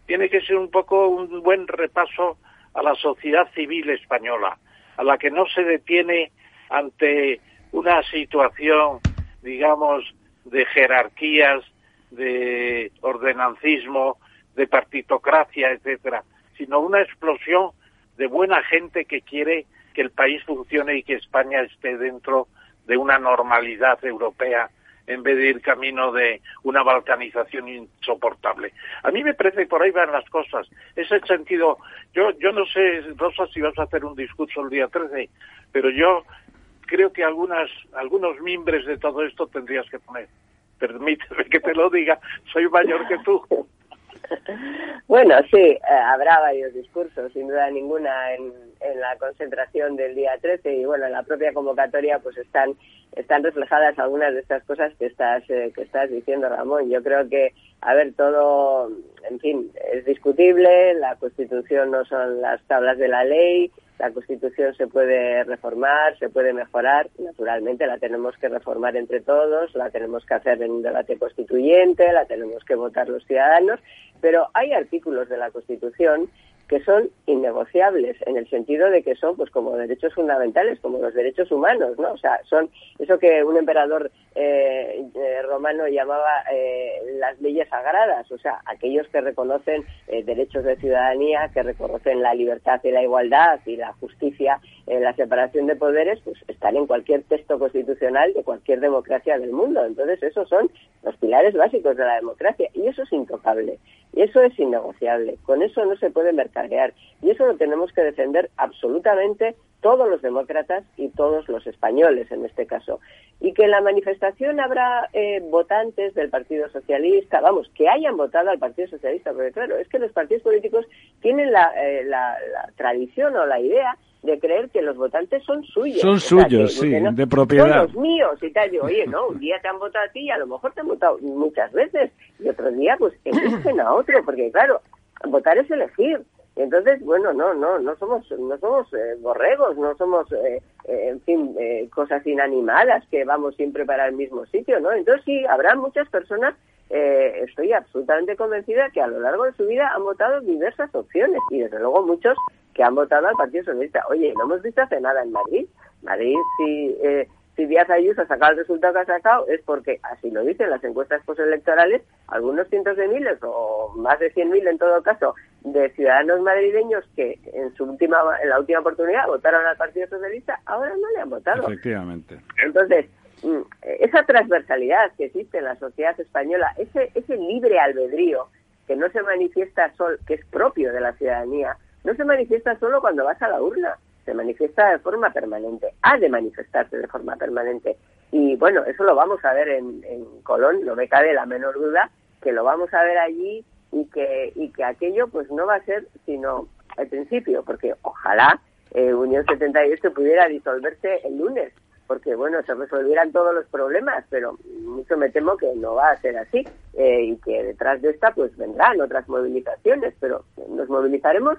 tiene que ser un poco un buen repaso a la sociedad civil española, a la que no se detiene ante una situación, digamos, de jerarquías, de ordenancismo, de partitocracia, etcétera, sino una explosión de buena gente que quiere que el país funcione y que España esté dentro de una normalidad europea en vez de ir camino de una balcanización insoportable. A mí me parece que por ahí van las cosas. Es el sentido. Yo, yo no sé, Rosa, si vas a hacer un discurso el día 13, pero yo creo que algunas, algunos mimbres de todo esto tendrías que poner. Permíteme que te lo diga, soy mayor que tú. Bueno, sí, eh, habrá varios discursos, sin duda ninguna, en, en, la concentración del día 13 y bueno, en la propia convocatoria pues están están reflejadas algunas de estas cosas que estás eh, que estás diciendo, Ramón. Yo creo que, a ver, todo, en fin, es discutible, la Constitución no son las tablas de la ley, la Constitución se puede reformar, se puede mejorar, naturalmente la tenemos que reformar entre todos, la tenemos que hacer en un debate constituyente, la tenemos que votar los ciudadanos, pero hay artículos de la Constitución que son innegociables en el sentido de que son pues como derechos fundamentales como los derechos humanos no o sea son eso que un emperador eh, eh, romano llamaba eh, las leyes sagradas o sea aquellos que reconocen derechos de ciudadanía que reconocen la libertad y la igualdad y la justicia la separación de poderes pues están en cualquier texto constitucional de cualquier democracia del mundo. Entonces esos son los pilares básicos de la democracia y eso es intocable y eso es innegociable con eso no se puede mercar y eso lo tenemos que defender absolutamente todos los demócratas y todos los españoles en este caso. Y que en la manifestación habrá eh, votantes del Partido Socialista, vamos, que hayan votado al Partido Socialista, porque claro, es que los partidos políticos tienen la, eh, tradición o la idea de creer que los votantes son suyos. Son suyos, sí, de propiedad. Son los míos y tal. oye, no, un día te han votado a ti y a lo mejor te han votado muchas veces y otro día pues eligen a otro, porque claro, votar es elegir. Entonces, bueno, no, no, no somos, no somos eh, borregos, no somos, eh, eh, en fin, cosas inanimadas que vamos siempre para el mismo sitio, ¿no? Entonces sí, habrá muchas personas, estoy absolutamente convencida que a lo largo de su vida han votado diversas opciones y desde luego muchos que han votado al Partido Socialista. Oye, no hemos visto hace nada en Madrid. Madrid sí si Díaz Ayuso ha sacado el resultado que ha sacado es porque, así lo dicen las encuestas postelectorales, algunos cientos de miles o más de cien mil en todo caso de ciudadanos madrileños que en su última en la última oportunidad votaron al Partido Socialista, ahora no le han votado. Efectivamente. Entonces, esa transversalidad que existe en la sociedad española, ese, ese libre albedrío que no se manifiesta solo, que es propio de la ciudadanía, no se manifiesta solo cuando vas a la urna se manifiesta de forma permanente, ha de manifestarse de forma permanente. Y bueno, eso lo vamos a ver en, Colón, no me cabe la menor duda que lo vamos a ver allí y que, y que aquello pues no va a ser sino al principio, porque ojalá eh, Unión 78 pudiera disolverse el lunes, porque bueno, se resolvieran todos los problemas, pero mucho me temo que no va a ser así eh, y que detrás de esta pues vendrán otras movilizaciones, pero nos movilizaremos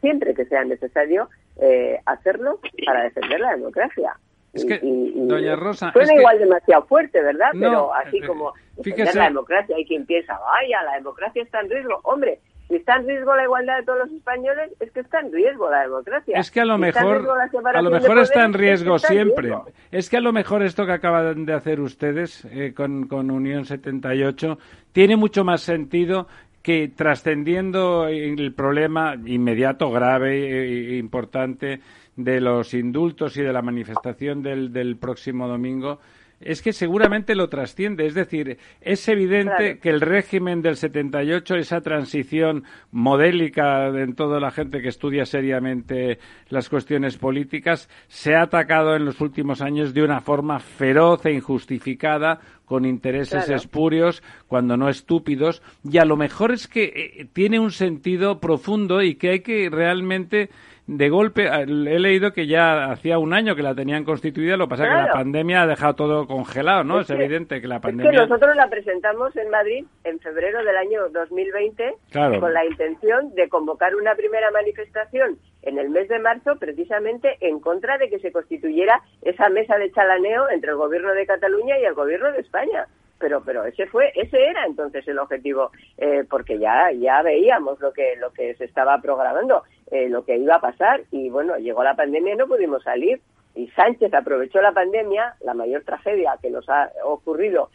siempre que sea necesario eh, hacerlo para defender la democracia. Es que, doña Rosa... Suena igual demasiado fuerte, ¿verdad? Pero así eh, como defender la democracia, hay quien piensa, vaya, la democracia está en riesgo. Hombre, si está en riesgo la igualdad de todos los españoles, es que está en riesgo la democracia. Es que a lo mejor, a lo mejor está en riesgo siempre. Es que a lo mejor esto que acaban de hacer ustedes eh, con, con Unión 78 tiene mucho más sentido que trascendiendo el problema inmediato, grave e importante de los indultos y de la manifestación del, del próximo domingo, es que seguramente lo trasciende. Es decir, es evidente que el régimen del 78, esa transición modélica en toda la gente que estudia seriamente las cuestiones políticas, se ha atacado en los últimos años de una forma feroz e injustificada, con intereses espurios, cuando no estúpidos, y a lo mejor es que eh, tiene un sentido profundo y que hay que realmente de golpe, he leído que ya hacía un año que la tenían constituida, lo que pasa que la pandemia ha dejado todo congelado, ¿no? Es, evidente que la pandemia... Es que nosotros la presentamos en Madrid en febrero del año 2020 con la intención de convocar una primera manifestación en el mes de marzo precisamente en contra de que se constituyera esa mesa de chalaneo entre el gobierno de Cataluña y el gobierno de España. Pero pero ese fue ese era entonces el objetivo eh, porque ya ya veíamos lo que lo que se estaba programando eh, lo que iba a pasar y bueno llegó la pandemia y no pudimos salir. Y Sánchez aprovechó la pandemia la mayor tragedia que nos ha ocurrido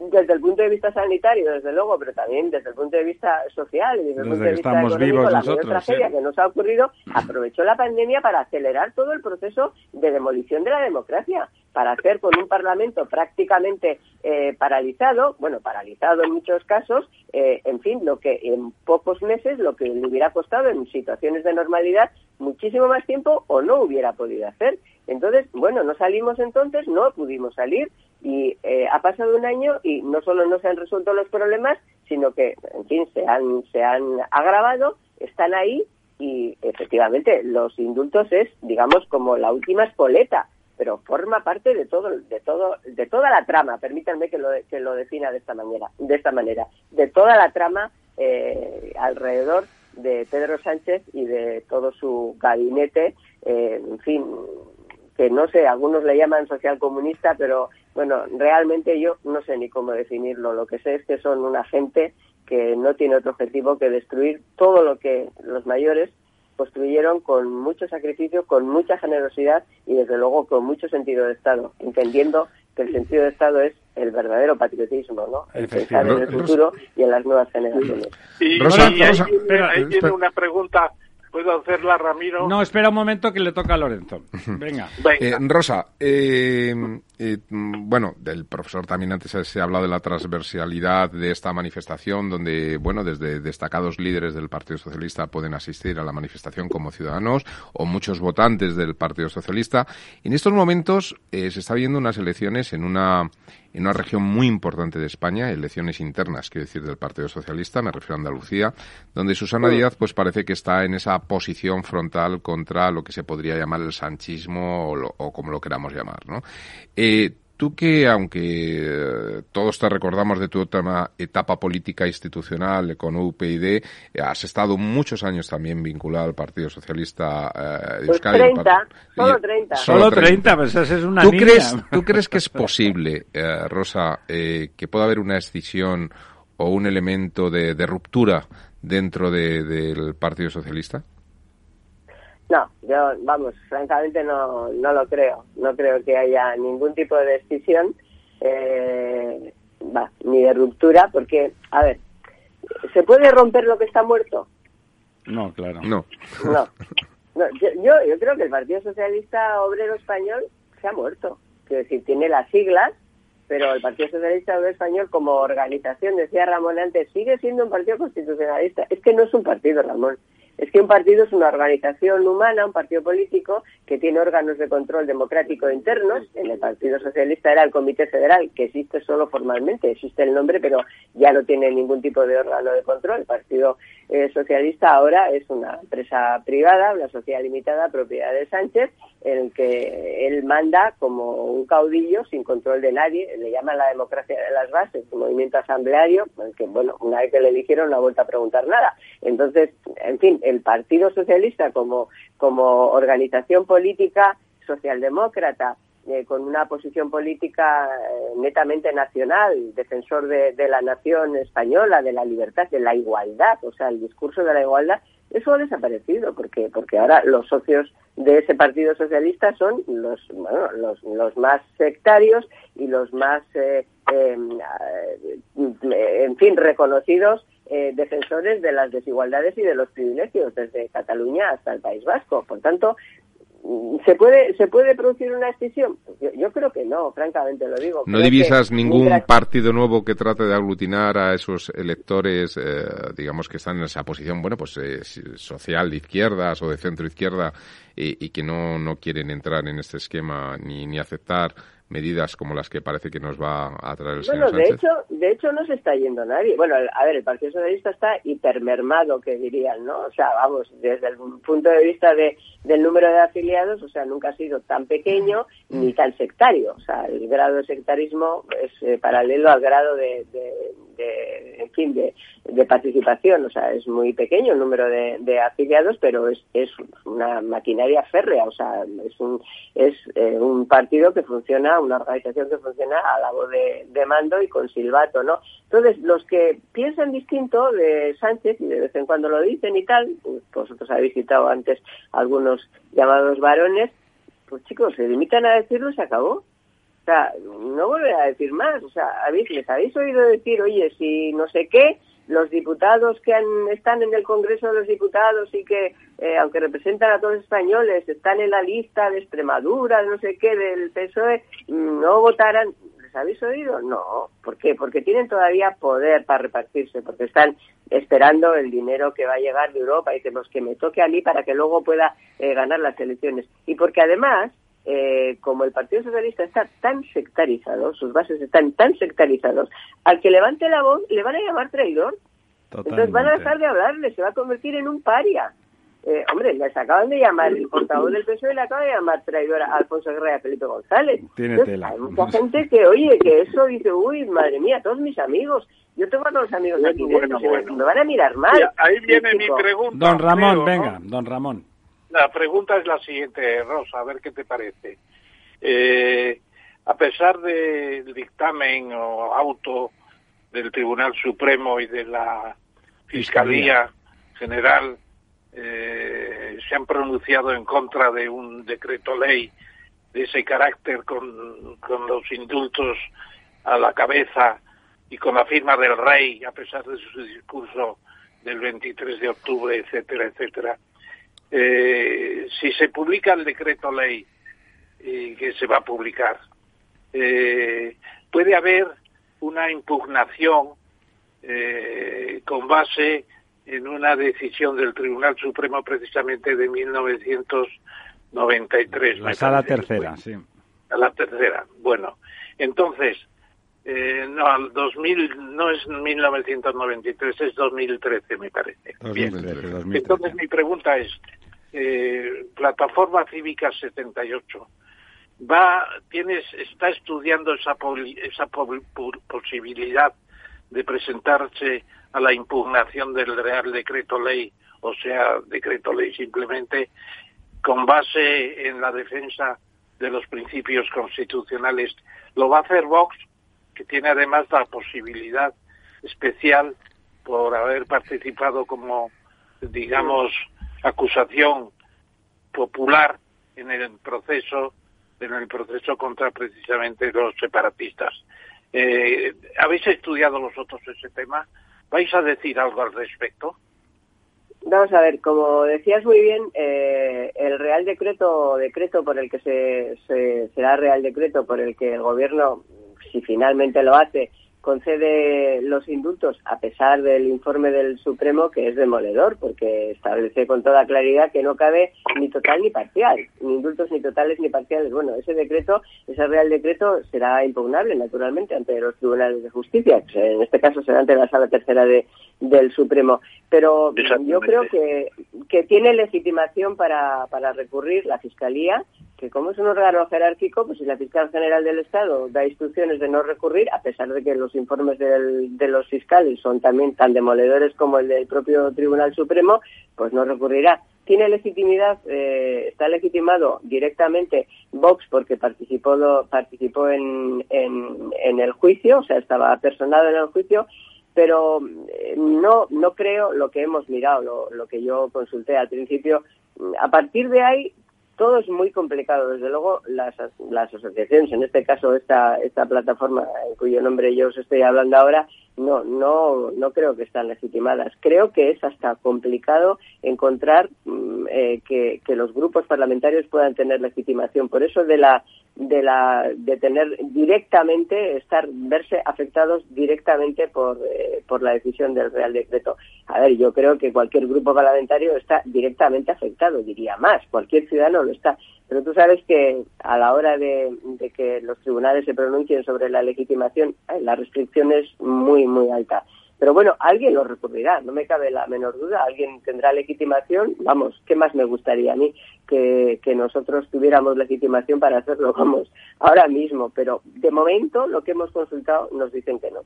desde el punto de vista sanitario, desde luego, pero también desde el punto de vista social y desde, el punto de vista económico, la mayor tragedia que nos ha ocurrido, aprovechó la pandemia para acelerar todo el proceso de demolición de la democracia, para hacer con un Parlamento prácticamente eh, paralizado, bueno, paralizado en muchos casos, eh, en fin, lo que en pocos meses, lo que le hubiera costado en situaciones de normalidad muchísimo más tiempo o no hubiera podido hacer. Entonces, bueno, no salimos entonces, no pudimos salir y eh, ha pasado un año y no solo no se han resuelto los problemas, sino que, en fin, se han, se han agravado, están ahí y efectivamente los indultos es, digamos, como la última espoleta, pero forma parte de todo, de todo, de toda la trama. Permítanme que lo, que lo defina de esta manera, de esta manera, de toda la trama eh, alrededor de Pedro Sánchez y de todo su gabinete, eh, en fin, que no sé, algunos le llaman social comunista, pero bueno, realmente yo no sé ni cómo definirlo. Lo que sé es que son una gente que no tiene otro objetivo que destruir todo lo que los mayores construyeron con mucho sacrificio, con mucha generosidad y desde luego con mucho sentido de Estado, entendiendo que el sentido de Estado es el verdadero patriotismo, ¿no? El pensar en el futuro y en las nuevas generaciones. Y, ahí, viene, una pregunta ¿Puedo hacerla, Ramiro? No, espera un momento que le toca a Lorenzo. Venga. Eh, Rosa, eh, eh, bueno, del profesor también antes se ha hablado de la transversalidad de esta manifestación, donde, bueno, desde destacados líderes del Partido Socialista pueden asistir a la manifestación como ciudadanos o muchos votantes del Partido Socialista. En estos momentos se está viendo unas elecciones en una en una región muy importante de España, elecciones internas, quiero decir, del Partido Socialista, me refiero a Andalucía, donde Susana Díaz pues parece que está en esa posición frontal contra lo que se podría llamar el sanchismo o, como lo queramos llamar, ¿no? Eh, Tú que, aunque eh, todos te recordamos de tu etapa política institucional con UPyD, eh, has estado muchos años también vinculado al Partido Socialista eh, de pues Euskadi. 30, solo 30. Solo 30, pues esa es una ¿Tú Crees, ¿Tú crees que es posible, Rosa, que pueda haber una escisión o un elemento de, ruptura dentro del Partido Socialista? No, yo, vamos, francamente no, no lo creo. No creo que haya ningún tipo de decisión, eh, ni de ruptura, porque, a ver, ¿se puede romper lo que está muerto? No, claro. No. No. yo, yo, creo que el Partido Socialista Obrero Español se ha muerto. Quiero decir, tiene las siglas, pero el Partido Socialista Obrero Español como organización, decía Ramón antes, sigue siendo un partido constitucionalista. Es que no es un partido, Ramón. Es que un partido es una organización humana, un partido político que tiene órganos de control democrático internos. En el Partido Socialista era el Comité Federal, que existe solo formalmente, existe el nombre, pero ya no tiene ningún tipo de órgano de control. El Partido eh, Socialista ahora es una empresa privada, una sociedad limitada, propiedad de Sánchez, en el que él manda como un caudillo sin control de nadie. Le llaman la democracia de las bases, un movimiento asambleario, que, bueno, una vez que le eligieron no ha vuelto a preguntar nada. Entonces, en fin, el Partido Socialista como, como organización política socialdemócrata, eh, con una posición política eh, netamente nacional, defensor de, la nación española, de la libertad, de la igualdad, o sea, el discurso de la igualdad, eso ha desaparecido, porque porque ahora los socios de ese Partido Socialista son los bueno, los, los más sectarios y los más, eh, em, en fin, reconocidos eh, defensores de las desigualdades y de los privilegios desde Cataluña hasta el País Vasco. Por tanto, ¿Se puede, ¿Se puede producir una extinción? Yo, creo que no, francamente lo digo. ¿No divisas ningún partido nuevo que trate de aglutinar a esos electores, eh, digamos, que están en esa posición, bueno, pues eh, social de izquierdas o de centro izquierda y, que no, no quieren entrar en este esquema ni, ni aceptar medidas como las que parece que nos va a traer el bueno, señor de hecho, de hecho no se está yendo nadie. Bueno, a ver, el Partido Socialista está hipermermado, que dirían, ¿no? O sea, vamos, desde el punto de vista de, del número de afiliados, o sea, nunca ha sido tan pequeño ni tan sectario. O sea, el grado de sectarismo es eh, paralelo al grado de, en fin, de, participación. O sea, es muy pequeño el número de, afiliados, pero es, es una maquinaria férrea. O sea, es un, es eh, un partido que funciona, una organización que funciona a la voz de, mando y con silbato, ¿no? Entonces, los que piensan distinto de Sánchez, y de vez en cuando lo dicen y tal, pues vosotros habéis citado antes algunos llamados varones, pues chicos, se limitan a decirlo se acabó. O sea, no volveré a decir más. O sea, les habéis oído decir, oye, si no sé qué, los diputados que están en el Congreso de los Diputados y que, eh, aunque representan a todos los españoles, están en la lista de Extremadura, no sé qué, del PSOE, no votarán. ¿Les habéis oído? No. ¿Por qué? Porque tienen todavía poder para repartirse, porque están esperando el dinero que va a llegar de Europa y que, los que me toque a mí para que luego pueda eh, ganar las elecciones. Y porque además eh, como el Partido Socialista está tan sectarizado, sus bases están tan sectarizados, al que levante la voz le van a llamar traidor. Entonces van a dejar de hablarle, se va a convertir en un paria. Eh, hombre, les acaban de llamar, el portavoz del PSOE le acaba de llamar traidor a Alfonso Guerra y a Felipe González. Hay mucha gente que, oye, que eso dice, uy, madre mía, todos mis amigos. Yo tengo a todos los amigos aquí dentro, me van a mirar mal. ahí viene mi pregunta. Don Ramón, venga, don Ramón. La pregunta es la siguiente, Rosa, a ver qué te parece. Eh, a pesar del dictamen o auto del Tribunal Supremo y de la Fiscalía General eh, se han pronunciado en contra de un decreto ley de ese carácter con, con los indultos a la cabeza y con la firma del rey, a pesar de su discurso del 23 de octubre, etcétera, etcétera. Eh, si se publica el decreto ley eh, que se va a publicar, puede haber una impugnación con base en una decisión del Tribunal Supremo precisamente de 1993. La sala tercera, sí. A la tercera. Bueno, entonces, eh, no, 2000 no es 1993, es 2013, me parece. Entonces, mi pregunta es: eh, Plataforma Cívica 78 va, tienes, está estudiando esa, esa posibilidad de presentarse a la impugnación del Real Decreto Ley, o sea, Decreto Ley simplemente, con base en la defensa de los principios constitucionales. Lo va a hacer Vox que tiene además la posibilidad especial por haber participado como, digamos, acusación popular en el proceso en el proceso contra precisamente los separatistas. Eh, ¿Habéis estudiado vosotros ese tema? ¿Vais a decir algo al respecto? Vamos a ver, como decías muy bien, eh, el Real Decreto, decreto por el que se, se será Real Decreto por el que el Gobierno si finalmente lo hace, concede los indultos a pesar del informe del Supremo que es demoledor porque establece con toda claridad que no cabe ni total ni parcial, ni indultos ni totales ni parciales. Bueno, ese decreto, ese real decreto será impugnable naturalmente ante los tribunales de justicia, en este caso será ante la sala tercera de, del Supremo. Pero yo creo que, que tiene legitimación para, para recurrir la Fiscalía que como es un órgano jerárquico, pues si la fiscal general del Estado da instrucciones de no recurrir, a pesar de que los informes de los fiscales son también tan demoledores como el del propio Tribunal Supremo, pues no recurrirá. Tiene legitimidad, eh, está legitimado directamente Vox porque participó, participó en, en, el juicio, o sea, estaba personado en el juicio, pero eh, no, no creo lo que hemos mirado, lo, lo que yo consulté al principio. A partir de ahí todo es muy complicado. Desde luego, las, las asociaciones, en este caso esta, esta plataforma en cuyo nombre yo os estoy hablando ahora, no, no, no creo que están legitimadas. Creo que es hasta complicado encontrar mm, eh, que, los grupos parlamentarios puedan tener legitimación. Por eso de la de la de tener directamente estar verse afectados directamente por eh, por la decisión del Real Decreto. A ver, yo creo que cualquier grupo parlamentario está directamente afectado, diría más, cualquier ciudadano Pero tú sabes que a la hora de, que los tribunales se pronuncien sobre la legitimación, eh, la restricción es muy, muy alta. Pero bueno, alguien lo recurrirá, no me cabe la menor duda, alguien tendrá legitimación, vamos, ¿qué más me gustaría a mí que, que nosotros tuviéramos legitimación para hacerlo, vamos, ahora mismo? Pero de momento lo que hemos consultado nos dicen que no.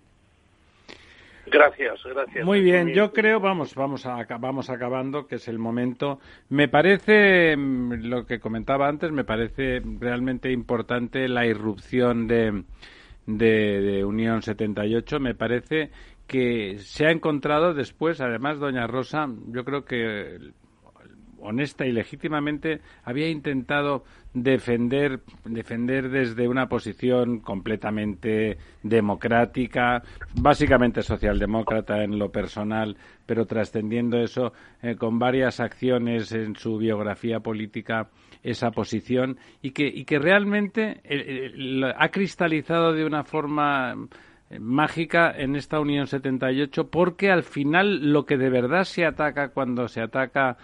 Gracias, gracias. Muy bien, yo creo, vamos, vamos, a, vamos acabando, que es el momento. Me parece, mm, lo que comentaba antes, me parece realmente importante la irrupción de, de, de Unión 78. Me parece que se ha encontrado después, además, doña Rosa, yo creo que honesta y legítimamente había intentado defender defender desde una posición completamente democrática, básicamente socialdemócrata en lo personal, pero trascendiendo eso eh, con varias acciones en su biografía política esa posición y que y que realmente eh, eh, ha cristalizado de una forma mágica en esta Unión 78 porque al final lo que de verdad se ataca cuando se ataca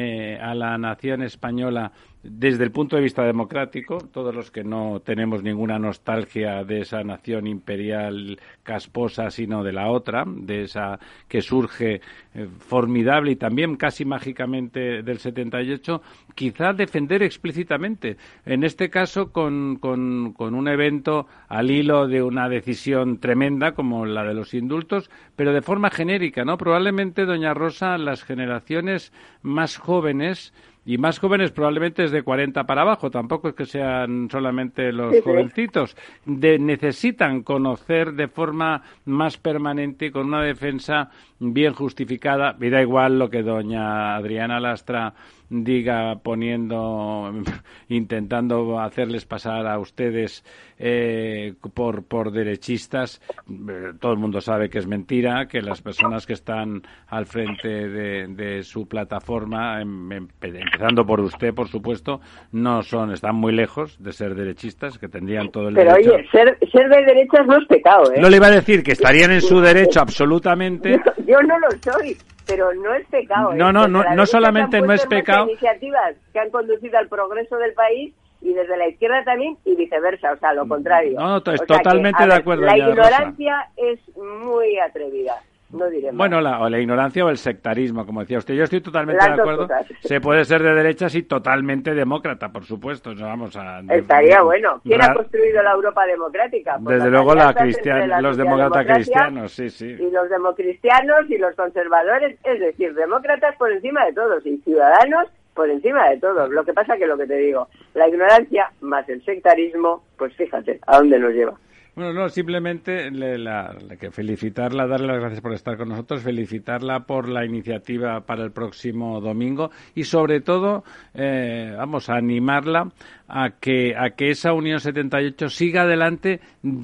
eh, a la nación española desde el punto de vista democrático, todos los que no tenemos ninguna nostalgia de esa nación imperial casposa, sino de la otra, de esa que surge eh, formidable y también casi mágicamente del 78, quizá defender explícitamente, en este caso con, con, con un evento al hilo de una decisión tremenda como la de los indultos, pero de forma genérica, ¿no? Probablemente, doña Rosa, las generaciones más jóvenes y más jóvenes probablemente es de 40 para abajo, tampoco es que sean solamente los jovencitos, de, necesitan conocer de forma más permanente y con una defensa bien justificada, y da igual lo que doña Adriana Lastra diga poniendo, intentando hacerles pasar a ustedes eh, por, por derechistas, eh, todo el mundo sabe que es mentira, que las personas que están al frente de, su plataforma, em, em, empezando por usted, por supuesto, no son, están muy lejos de ser derechistas, que tendrían todo el Pero derecho. oye, ser, ser de derechas no es pecado, ¿eh? No le iba a decir que estarían en su derecho absolutamente. Yo, no lo soy, pero no es pecado. No, ¿eh? no, no, no solamente no es pecado. iniciativas que han conducido al progreso del país y desde la izquierda también y viceversa, o sea, lo contrario. No, no, totalmente de acuerdo. La ignorancia es muy atrevida. No diré Bueno, la, o la ignorancia o el sectarismo, como decía usted. Yo estoy totalmente de acuerdo. Se puede ser de derechas y totalmente demócrata, por supuesto. vamos a, Estaría bueno. ¿Quién ha construido la Europa democrática? Pues Desde luego la cristiana, los demócratas cristianos, sí, sí. Y los democristianos y los conservadores, es decir, demócratas por encima de todos y ciudadanos por encima de todo. Lo que pasa que lo que te digo, la ignorancia más el sectarismo, pues fíjate a dónde nos lleva. Bueno, no, simplemente le, la, felicitarla, darle las gracias por estar con nosotros, felicitarla por la iniciativa para el próximo domingo y sobre todo, eh, vamos a animarla a que, a que esa Unión 78 siga adelante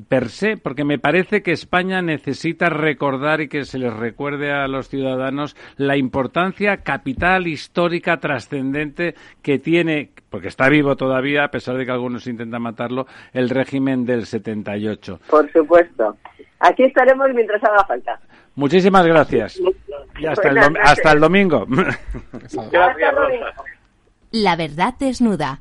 per se, porque me parece que España necesita recordar y que se les recuerde a los ciudadanos la importancia capital, histórica, trascendente que tiene, porque está vivo todavía, a pesar de que algunos intentan matarlo, el régimen del 78. Por supuesto. Aquí estaremos mientras haga falta. Muchísimas gracias. Y hasta, el, hasta el domingo. Gracias, Rosa. La verdad desnuda.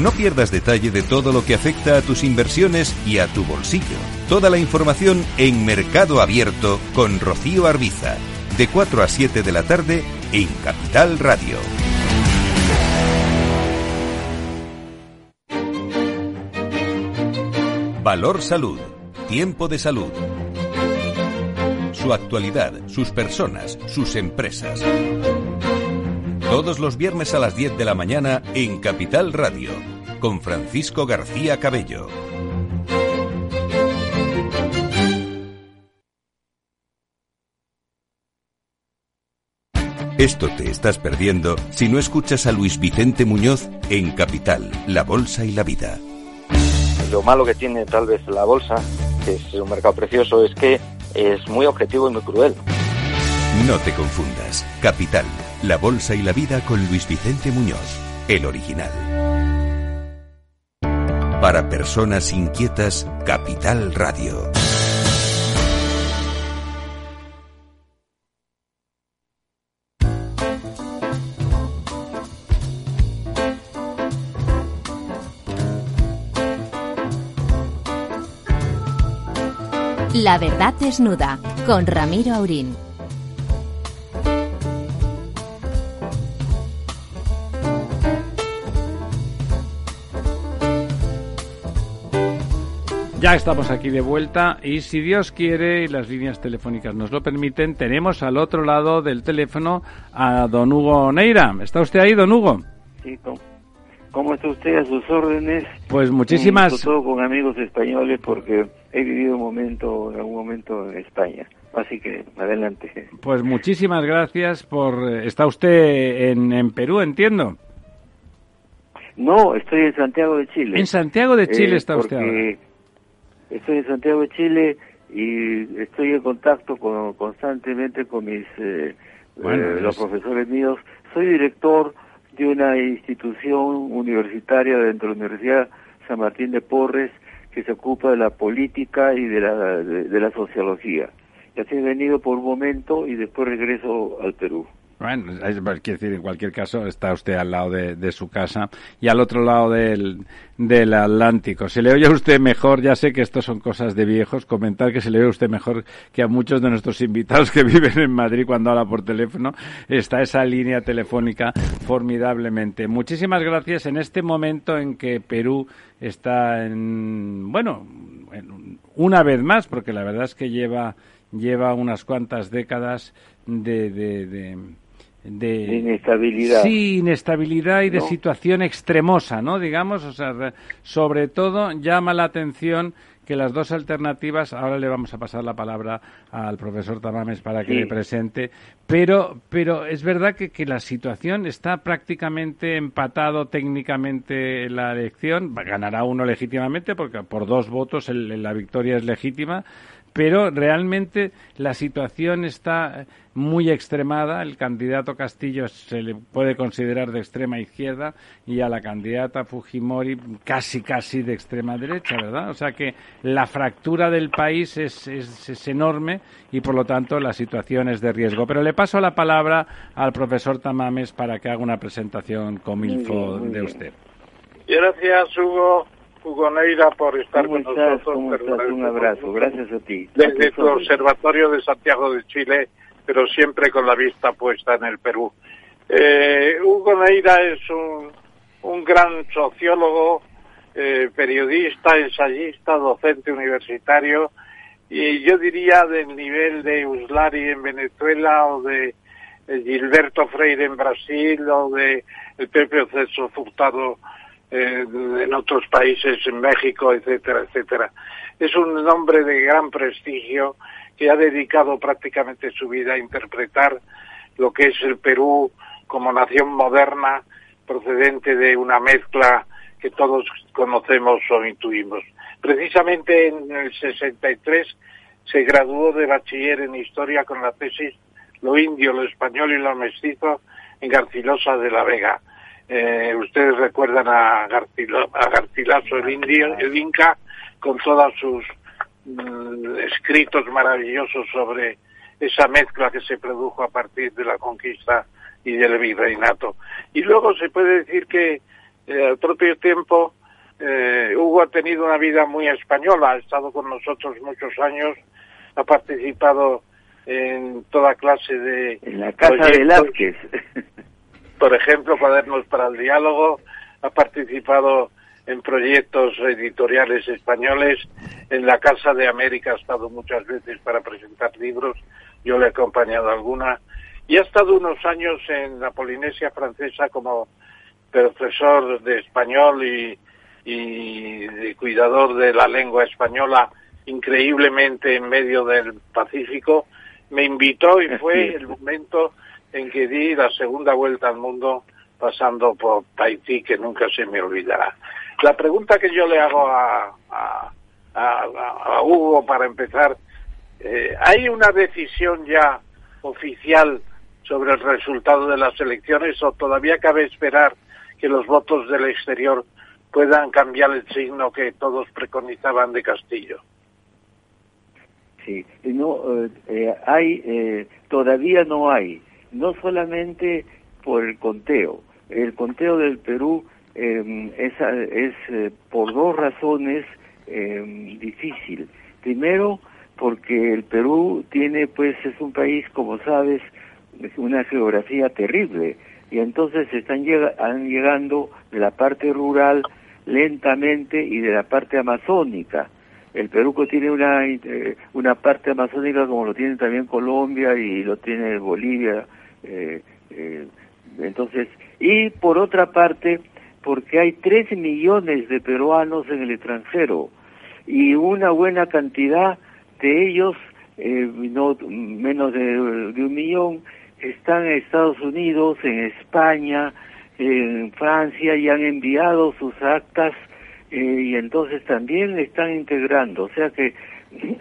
No pierdas detalle de todo lo que afecta a tus inversiones y a tu bolsillo. Toda la información en Mercado Abierto con Rocío Arbiza, de 4 a 7 de la tarde en Capital Radio. Valor Salud. Tiempo de salud. Su actualidad, sus personas, sus empresas. Todos los viernes a las 10 de la mañana en Capital Radio, con Francisco García Cabello. Esto te estás perdiendo si no escuchas a Luis Vicente Muñoz en Capital, La Bolsa y la Vida. Lo malo que tiene tal vez la bolsa, que es un mercado precioso, es que es muy objetivo y muy cruel. No te confundas. Capital, la bolsa y la vida con Luis Vicente Muñoz, el original. Para personas inquietas, Capital Radio. La verdad desnuda con Ramiro Aurín. Ya estamos aquí de vuelta y si Dios quiere y las líneas telefónicas nos lo permiten, tenemos al otro lado del teléfono a don Hugo Neira. ¿Está usted ahí, don Hugo? Sí, ¿cómo, está usted a sus órdenes? Pues muchísimas... todo con amigos españoles porque he vivido un momento, en algún momento en España. Así que adelante. Pues muchísimas gracias por... ¿Está usted en, en Perú, entiendo? No, estoy en Santiago de Chile. En Santiago de Chile está usted ahora estoy en Santiago de Chile y estoy en contacto con, constantemente con mis eh, eh, los profesores míos. Soy director de una institución universitaria dentro de la Universidad San Martín de Porres que se ocupa de la política y de la, de, la sociología. Así he venido por un momento y después regreso al Perú. Bueno, es, quiere decir, en cualquier caso, está usted al lado de, su casa y al otro lado del, del, Atlántico. Se le oye a usted mejor, ya sé que esto son cosas de viejos, comentar que se le oye a usted mejor que a muchos de nuestros invitados que viven en Madrid cuando habla por teléfono. Está esa línea telefónica formidablemente. Muchísimas gracias en este momento en que Perú está en, bueno, una vez más, porque la verdad es que lleva, lleva unas cuantas décadas de, de de, inestabilidad. Sí, inestabilidad y de situación extremosa, ¿no? Digamos, o sea, sobre todo llama la atención que las dos alternativas, ahora le vamos a pasar la palabra al profesor Tamames para que le presente, pero, pero es verdad que, que, la situación está prácticamente empatado técnicamente en la elección, ganará uno legítimamente porque por dos votos la victoria es legítima, pero realmente la situación está muy extremada. El candidato Castillo se le puede considerar de extrema izquierda y a la candidata Fujimori casi, casi de extrema derecha, ¿verdad? O sea que la fractura del país es, es, enorme y por lo tanto la situación es de riesgo. Pero le paso la palabra al profesor Tamames para que haga una presentación con info de usted. Gracias, Hugo. Hugo Neira, por estar con nosotros. Un abrazo, gracias a ti. Desde el Observatorio de Santiago de Chile, pero siempre con la vista puesta en el Perú. Eh, Hugo Neira es un, un gran sociólogo, eh, periodista, ensayista, docente universitario, y yo diría del nivel de Uslari en Venezuela o de Gilberto Freire en Brasil o de el Pepe Ceso Furtado en otros países, en México, etcétera, etcétera. Es un hombre de gran prestigio que ha dedicado prácticamente su vida a interpretar lo que es el Perú como nación moderna procedente de una mezcla que todos conocemos o intuimos. Precisamente en el 63 se graduó de bachiller en historia con la tesis Lo indio, lo español y lo mestizo en Garcilosa de la Vega. Eh, ustedes recuerdan a, Garcilaso el indio, el inca, con todos sus mm, escritos maravillosos sobre esa mezcla que se produjo a partir de la conquista y del virreinato. Y luego se puede decir que eh, al propio tiempo eh, Hugo ha tenido una vida muy española, ha estado con nosotros muchos años, ha participado en toda clase de... En la Casa de Velázquez. Por ejemplo, Cuadernos para el Diálogo, ha participado en proyectos editoriales españoles, en la Casa de América ha estado muchas veces para presentar libros, yo le he acompañado alguna, y ha estado unos años en la Polinesia francesa como profesor de español y, y cuidador de la lengua española, increíblemente en medio del Pacífico, me invitó y fue el momento en que di la segunda vuelta al mundo pasando por Tahití, que nunca se me olvidará. La pregunta que yo le hago a, a, Hugo para empezar, eh, ¿hay una decisión ya oficial sobre el resultado de las elecciones o todavía cabe esperar que los votos del exterior puedan cambiar el signo que todos preconizaban de Castillo? Sí, no, eh, eh, hay, todavía no hay no solamente por el conteo. El conteo del Perú em, es, es eh, por dos razones em, difícil. Primero, porque el Perú tiene, pues, es un país, como sabes, una geografía terrible y entonces están llegando de la parte rural lentamente y de la parte amazónica. El Perú tiene una, eh, una parte amazónica como lo tiene también Colombia y lo tiene Bolivia, eh, eh, entonces, y por otra parte, porque hay tres millones de peruanos en el extranjero y una buena cantidad de ellos, eh, no menos de, un millón, están en Estados Unidos, en España, en Francia y han enviado sus actas eh, y entonces también están integrando. O sea que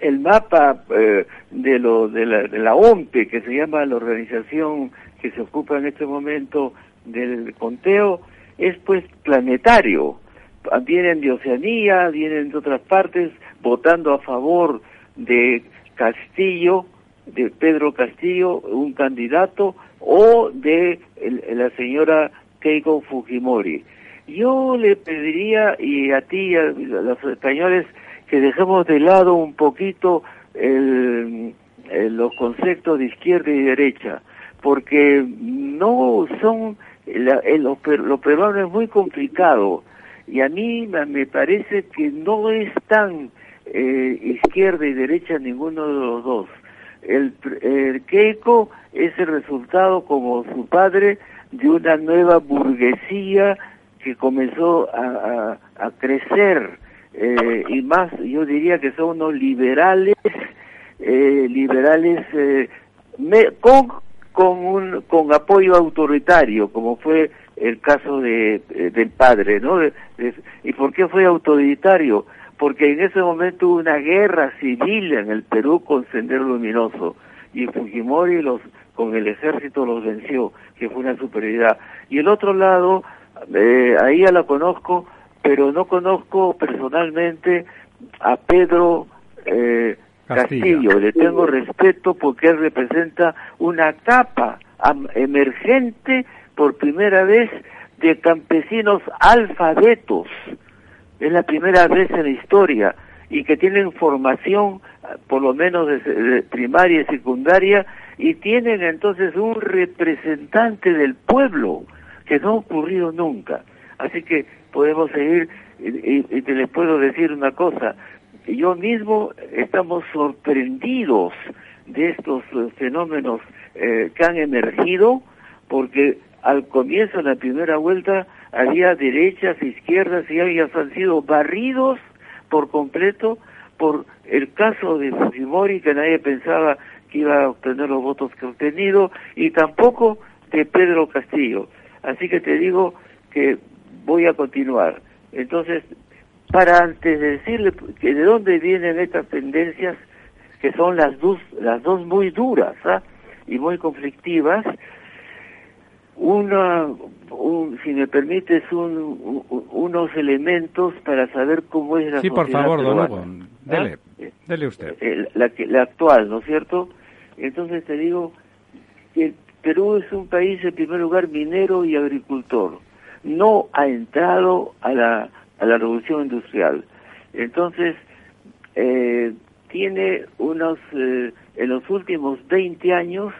el mapa eh, de, lo, de, la, de OMPE, que se llama la organización que se ocupa en este momento del conteo, es pues planetario. Vienen de Oceanía, vienen de otras partes, votando a favor de Castillo, de Pedro Castillo, un candidato, o de la señora Keiko Fujimori. Yo le pediría, y a ti, a los españoles, que dejemos de lado un poquito los conceptos de izquierda y derecha, porque no son, la, lo, peruano es muy complicado, y a mí me parece que no es tan eh, izquierda y derecha ninguno de los dos. El, el Keiko es el resultado, como su padre, de una nueva burguesía que comenzó a, a, crecer eh, y más yo diría que son unos liberales eh, liberales eh, con con un con apoyo autoritario como fue el caso de, del padre no y por qué fue autoritario porque en ese momento hubo una guerra civil en el Perú con Sendero Luminoso y Fujimori los con el ejército los venció que fue una superioridad. Y el otro lado eh, ahí ya la conozco, pero no conozco personalmente a Pedro eh, Castillo. Le tengo respeto porque él representa una capa emergente por primera vez de campesinos alfabetos. Es la primera vez en la historia y que tienen formación, por lo menos de primaria y secundaria, y tienen entonces un representante del pueblo que no ha ocurrido nunca. Así que podemos seguir y, te les puedo decir una cosa, yo mismo estamos sorprendidos de estos eh, fenómenos eh, que han emergido porque al comienzo de la primera vuelta había derechas, izquierdas y ellas han sido barridos por completo por el caso de Fujimori que nadie pensaba que iba a obtener los votos que ha obtenido y tampoco de Pedro Castillo. Así que te digo que voy a continuar. Entonces, para antes de decirle que de dónde vienen estas tendencias, que son las dos, las dos muy duras ¿ah? y muy conflictivas, una, si me permites, un, unos elementos para saber cómo es la sí, por favor, don Hugo, dele, ¿Ah? dele usted. Eh, la, la actual, ¿no es cierto? Entonces te digo que Perú es un país en primer lugar minero y agricultor. No ha entrado a la, a la revolución industrial. Entonces, eh, tiene unos, eh, en los últimos 20 años,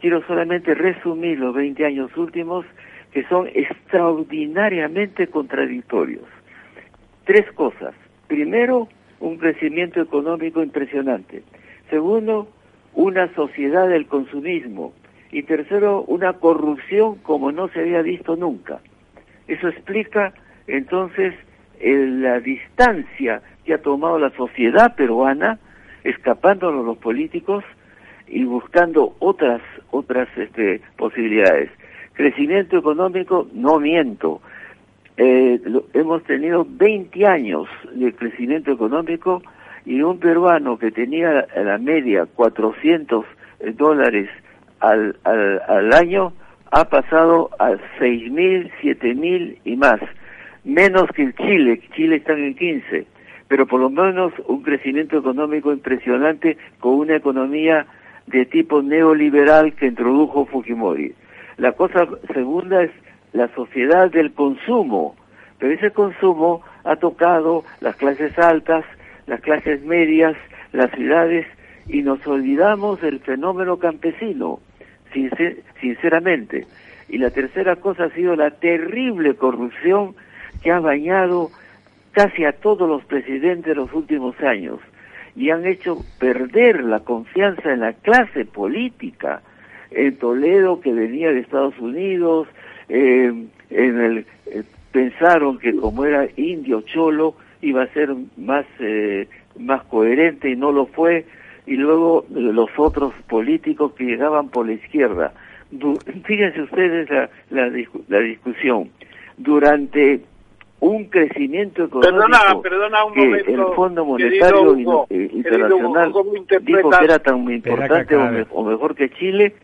quiero solamente resumir los 20 años últimos, que son extraordinariamente contradictorios. Tres cosas. Primero, un crecimiento económico impresionante. Segundo, una sociedad del consumismo y tercero, una corrupción como no se había visto nunca. Eso explica entonces la distancia que ha tomado la sociedad peruana, escapándonos los políticos y buscando otras otras este, posibilidades. Crecimiento económico, no miento. Eh, hemos tenido 20 años de crecimiento económico y un peruano que tenía la media 400 dólares al, al, año ha pasado a seis mil, siete mil y más, menos que Chile, Chile está en 15, pero por lo menos un crecimiento económico impresionante con una economía de tipo neoliberal que introdujo Fujimori. La cosa segunda es la sociedad del consumo, pero ese consumo ha tocado las clases altas, las clases medias, las ciudades, y nos olvidamos del fenómeno campesino sinceramente. Y la tercera cosa ha sido la terrible corrupción que ha bañado casi a todos los presidentes de los últimos años y han hecho perder la confianza en la clase política. En Toledo, que venía de Estados Unidos, eh, en el, eh, pensaron que como era indio cholo iba a ser más, eh, más coherente y no lo fue y luego los otros políticos que llegaban por la izquierda. fíjense ustedes la, la, discusión. Durante un crecimiento económico que el Fondo Monetario Internacional dijo que era tan importante o, mejor que Chile,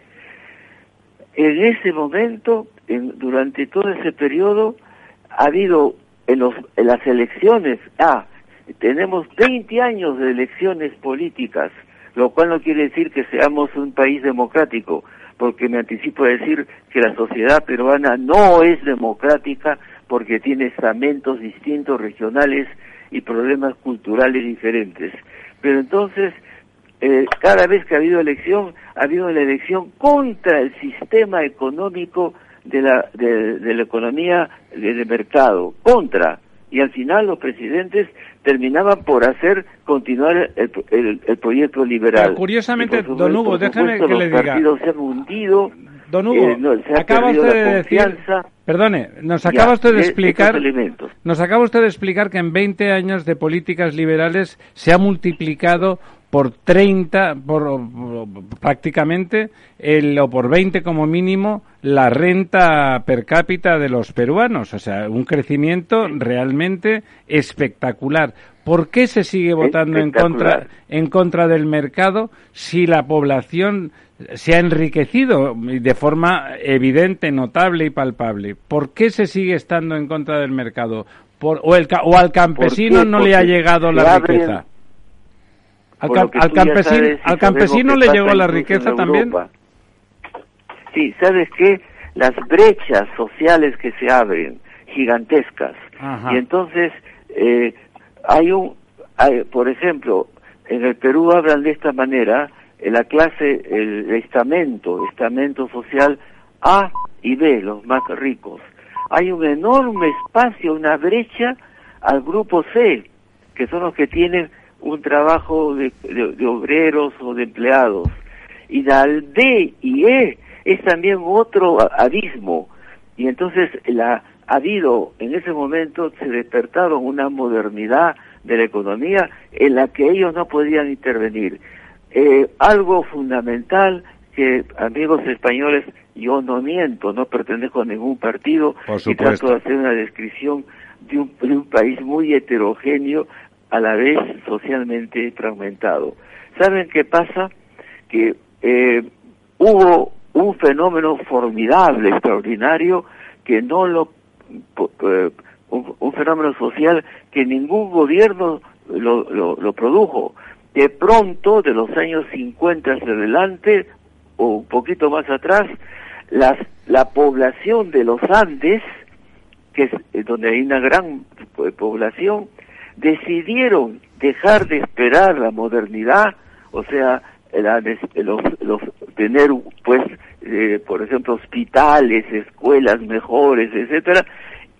en ese momento, en, durante todo ese periodo, ha habido en, los, en las elecciones, ah, tenemos 20 años de elecciones políticas lo cual no quiere decir que seamos un país democrático, porque me anticipo a decir que la sociedad peruana no es democrática porque tiene estamentos distintos regionales y problemas culturales diferentes. Pero entonces, eh, cada vez que ha habido elección, ha habido una elección contra el sistema económico de la, de, la economía de, mercado, contra. Y al final los presidentes terminaban por hacer continuar el, el, proyecto liberal. curiosamente, don Hugo, déjame que le diga. se han hundido. Don Hugo, eh, acaba usted de decir, perdone, nos acaba usted de explicar, nos acaba usted de explicar que en 20 años de políticas liberales se ha multiplicado por 30, por, prácticamente, el, o por 20 como mínimo, la renta per cápita de los peruanos. O sea, un crecimiento realmente espectacular. ¿Por qué se sigue votando en contra, en contra del mercado si la población se ha enriquecido de forma evidente, notable y palpable? ¿Por qué se sigue estando en contra del mercado? Por, o, el, o al campesino no le ha llegado la riqueza. Al, campesino, al campesino le llegó la riqueza también. Sí, ¿sabes qué? Las brechas sociales que se abren, gigantescas. Y entonces, eh, hay un, hay, por ejemplo, en el Perú hablan de esta manera, en la clase, el estamento, estamento social A y B, los más ricos. Hay un enorme espacio, una brecha al grupo C, que son los que tienen un trabajo de, obreros o de empleados. Y al D y E es también otro abismo. Y entonces la, ha habido, en ese momento se despertaron una modernidad de la economía en la que ellos no podían intervenir. Eh, algo fundamental que, amigos españoles, yo no miento, no pertenezco a ningún partido y trato de hacer una descripción de un, de un país muy heterogéneo a la vez socialmente fragmentado. ¿Saben qué pasa? Que eh, hubo un fenómeno formidable, extraordinario, que no lo... Eh, un, fenómeno social que ningún gobierno lo, lo, produjo. De pronto, de los años 50 hacia adelante, o un poquito más atrás, las, la población de los Andes, que es eh, donde hay una gran población, decidieron dejar de esperar la modernidad, o sea, los, los, tener, pues, eh, por ejemplo, hospitales, escuelas mejores, etcétera,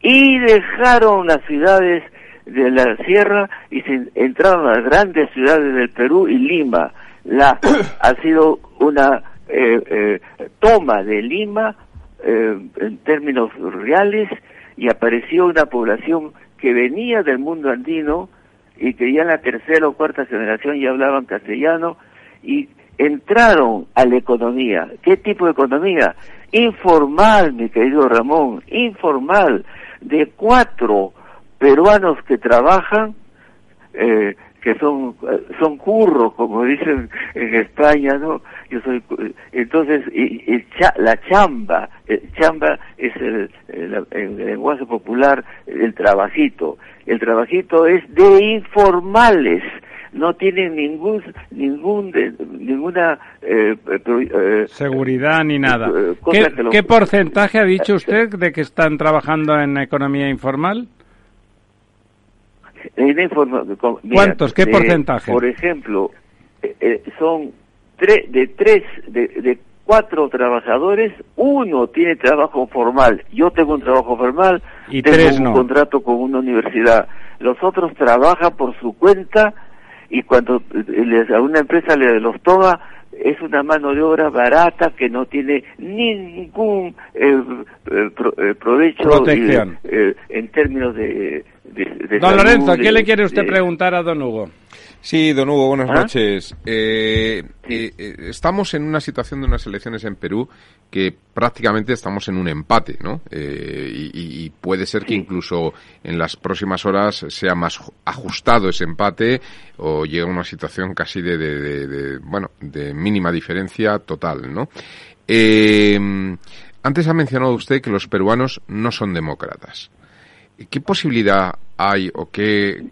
y dejaron las ciudades de la sierra y se entraron a las grandes ciudades del Perú y Lima. La ha sido una eh, eh, toma de Lima en términos reales y apareció una población que venía del mundo andino y que ya en la tercera o cuarta generación ya hablaban castellano y entraron a la economía. ¿Qué tipo de economía? Informal, mi querido Ramón, informal, de cuatro peruanos que trabajan, eh, que son son curros, como dicen en España, ¿no? Yo soy entonces y, la chamba, el chamba es el, el, el, lenguaje popular el trabajito. El trabajito es de informales, no tienen ningún ningún ninguna eh, eh, seguridad ni nada. ¿Qué, ¿Qué porcentaje ha dicho usted de que están trabajando en economía informal? ¿Cuántos? ¿Qué porcentaje? Por ejemplo, eh, eh, son tres, de tres, de, cuatro trabajadores, uno tiene trabajo formal. Yo tengo un trabajo formal, y tengo un contrato con una universidad. Los otros trabajan por su cuenta y cuando a una empresa le los toma, es una mano de obra barata que no tiene ningún eh, provecho en términos de don Lorenzo, ¿qué le quiere usted preguntar a don Hugo? Sí, don Hugo, buenas ¿Ah? noches. Eh, eh, eh, estamos en una situación de unas elecciones en Perú que prácticamente estamos en un empate, ¿no? y, puede ser que incluso en las próximas horas sea más ajustado ese empate o llegue a una situación casi de, de bueno, de mínima diferencia total, ¿no? antes ha mencionado usted que los peruanos no son demócratas. ¿Qué posibilidad hay o qué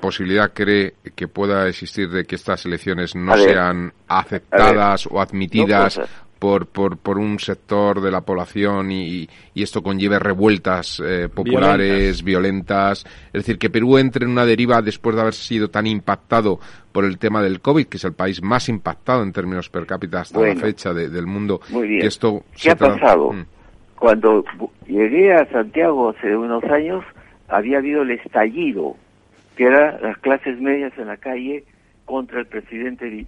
posibilidad cree que pueda existir de que estas elecciones no sean aceptadas o admitidas por, por, por, un sector de la población y, y esto conlleve revueltas eh, populares, violentas. Es decir, que Perú entre en una deriva después de haber sido tan impactado por el tema del COVID, que es el país más impactado en términos per cápita hasta la fecha del mundo. Muy bien. esto ¿Qué ha pasado? Mm. Cuando llegué a Santiago hace unos años, había habido el estallido, que era las clases medias en la calle contra el presidente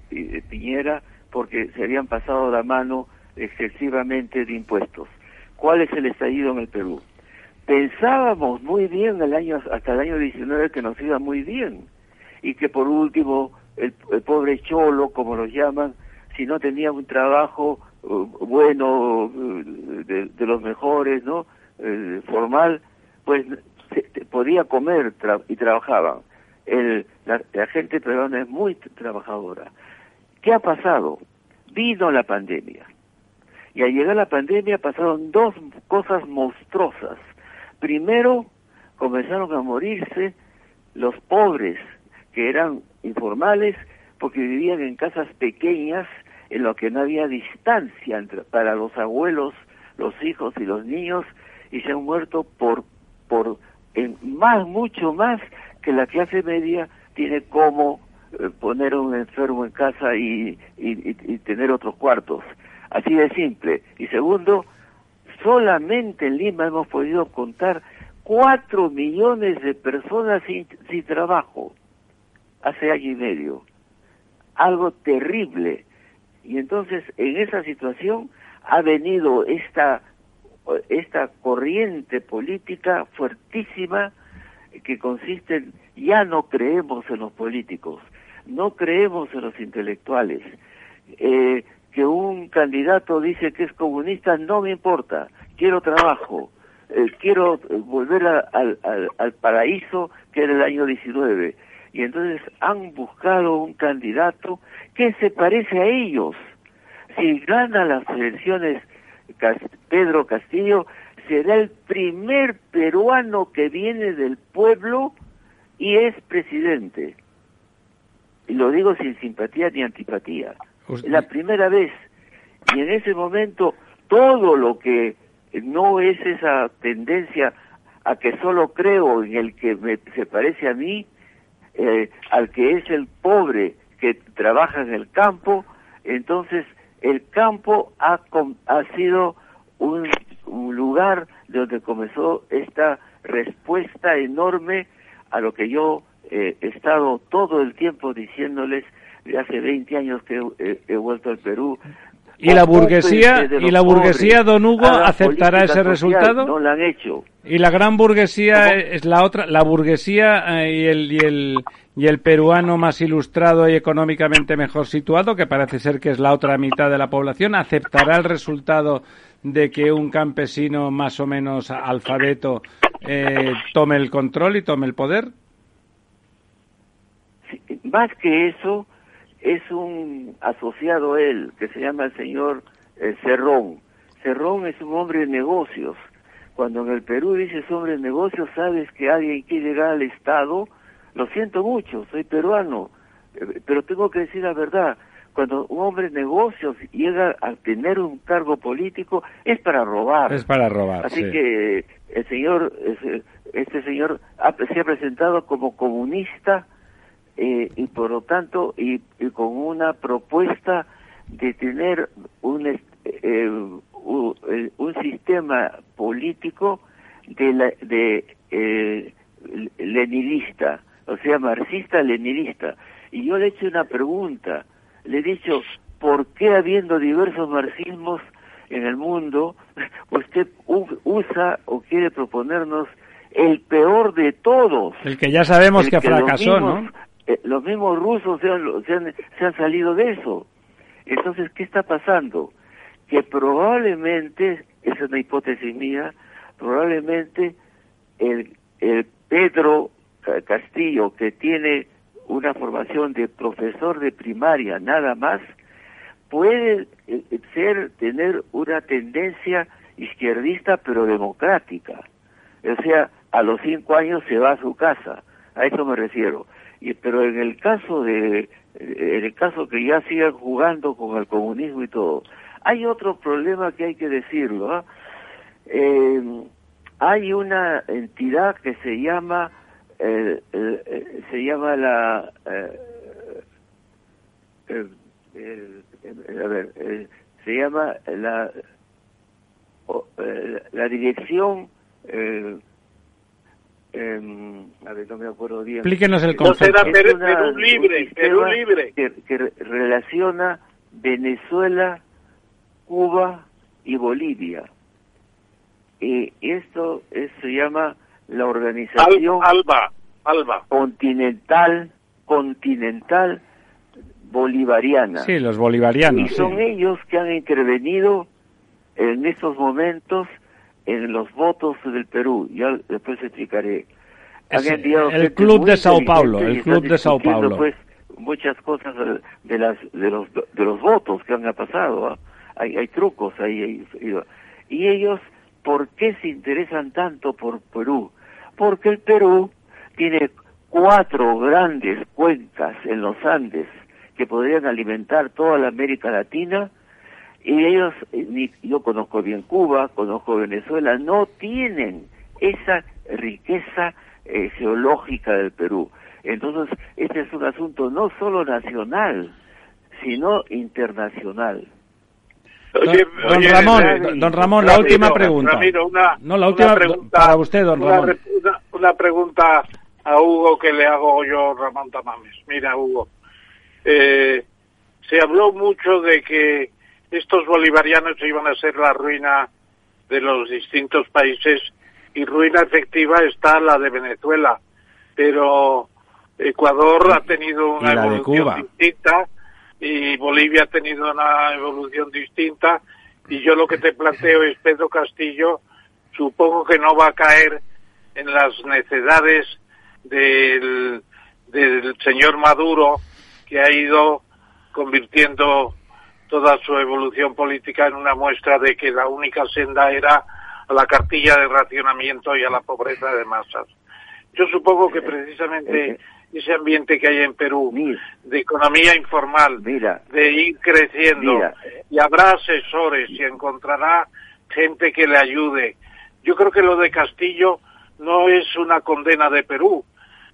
Piñera, porque se habían pasado la mano excesivamente de impuestos. ¿Cuál es el estallido en el Perú? Pensábamos muy bien el año, hasta el año 19 que nos iba muy bien y que por último el, pobre cholo, como lo llaman, si no tenía un trabajo bueno, uh, de, los mejores, ¿no? Eh, formal, pues podía comer y trabajaba. El, la, la gente peruana es muy trabajadora. ¿Qué ha pasado? Vino la pandemia. Y al llegar la pandemia pasaron dos cosas monstruosas. Primero, comenzaron a morirse los pobres, que eran informales, porque vivían en casas pequeñas, en lo que no había distancia entre, para los abuelos, los hijos y los niños, y se han muerto por, por en más, mucho más que la clase media tiene como eh, poner a un enfermo en casa y, y, tener otros cuartos. Así de simple. Y segundo, solamente en Lima hemos podido contar cuatro millones de personas sin, sin trabajo hace año y medio. Algo terrible. Y entonces en esa situación ha venido esta, esta corriente política fuertísima que consiste en ya no creemos en los políticos, no creemos en los intelectuales. Eh, que un candidato dice que es comunista, no me importa, quiero trabajo, eh, quiero volver al, al, paraíso que era el año 19. Y entonces han buscado un candidato que se parece a ellos. Si gana las elecciones Pedro Castillo, será el primer peruano que viene del pueblo y es presidente y lo digo sin simpatía ni antipatía. Es la primera vez. Y en ese momento todo lo que no es esa tendencia a que solo creo en el que me, se parece a mí, eh, al que es el pobre que trabaja en el campo, entonces el campo ha, ha sido un, lugar donde comenzó esta respuesta enorme a lo que yo he estado todo el tiempo diciéndoles de hace 20 años que he, vuelto al Perú. ¿Y la burguesía, y la burguesía, don Hugo, aceptará ese resultado? No lo han hecho. ¿Y la gran burguesía es la otra, la burguesía eh, y, el, y, el, y el peruano más ilustrado y económicamente mejor situado, que parece ser que es la otra mitad de la población, aceptará el resultado de que un campesino más o menos alfabeto eh, tome el control y tome el poder? más que eso, es un asociado él, que se llama el señor eh, Cerrón. Cerrón es un hombre de negocios. Cuando en el Perú dices hombre de negocios, sabes que alguien quiere llegar al Estado. Lo siento mucho, soy peruano, eh, pero tengo que decir la verdad. Cuando un hombre de negocios llega a tener un cargo político, es para robar. Es para robar. Así que el señor, este señor se ha presentado como comunista, eh, y por lo tanto y, con una propuesta de tener un, eh, eh, un, sistema político de, la, de leninista, o sea, marxista-leninista. Y yo le he hecho una pregunta, le he dicho, ¿por qué habiendo diversos marxismos en el mundo, usted usa o quiere proponernos el peor de todos? El que ya sabemos que, fracasó, ¿no? Eh, los mismos rusos se han, se, han, salido de eso. Entonces, ¿qué está pasando? Que probablemente, esa es una hipótesis mía, probablemente el, el Pedro Castillo, que tiene una formación de profesor de primaria nada más, puede eh, ser, tener una tendencia izquierdista pero democrática. O sea, a los cinco años se va a su casa. A eso me refiero. Y, pero en el caso de, en el caso que ya sigan jugando con el comunismo y todo, hay otro problema que hay que decirlo. ¿ah? Eh, hay una entidad que se llama eh, eh, se llama la a ver se llama la la dirección Em, a ver, no me acuerdo bien. Explíquenos el concepto. No será Perú libre, Perú libre. Que, relaciona Venezuela, Cuba y Bolivia. Y esto se llama la organización Alba, Alba. continental, continental bolivariana. Sí, los bolivarianos. Y son ellos que han intervenido en estos momentos en los votos del Perú. Ya después explicaré. el Club de Sao Paulo, el Club de Sao Paulo. Pues, muchas cosas de las de los de los votos que han pasado. ¿ah? Hay, hay trucos ahí. y ellos, ¿por qué se interesan tanto por Perú? Porque el Perú tiene cuatro grandes cuencas en los Andes que podrían alimentar toda la América Latina y ellos, eh, yo conozco bien Cuba, conozco Venezuela, no tienen esa riqueza eh, geológica del Perú. Entonces, este es un asunto no solo nacional, sino internacional. don, Ramón, don Ramón, la última pregunta. no, la última pregunta para usted, don Ramón. Una, pregunta a Hugo que le hago yo, Ramón Tamames. Mira, Hugo, eh, se habló mucho de que estos bolivarianos iban a ser la ruina de los distintos países y ruina efectiva está la de Venezuela, pero Ecuador ha tenido una evolución distinta y Bolivia ha tenido una evolución distinta. Y yo lo que te planteo es Pedro Castillo supongo que no va a caer en las necedades del, del señor Maduro que ha ido convirtiendo toda su evolución política en una muestra de que la única senda era a la cartilla de racionamiento y a la pobreza de masas. Yo supongo que precisamente eh, eh. ese ambiente que hay en Perú de economía informal, de ir creciendo, y habrá asesores y encontrará gente que le ayude. Yo creo que lo de Castillo no es una condena de Perú.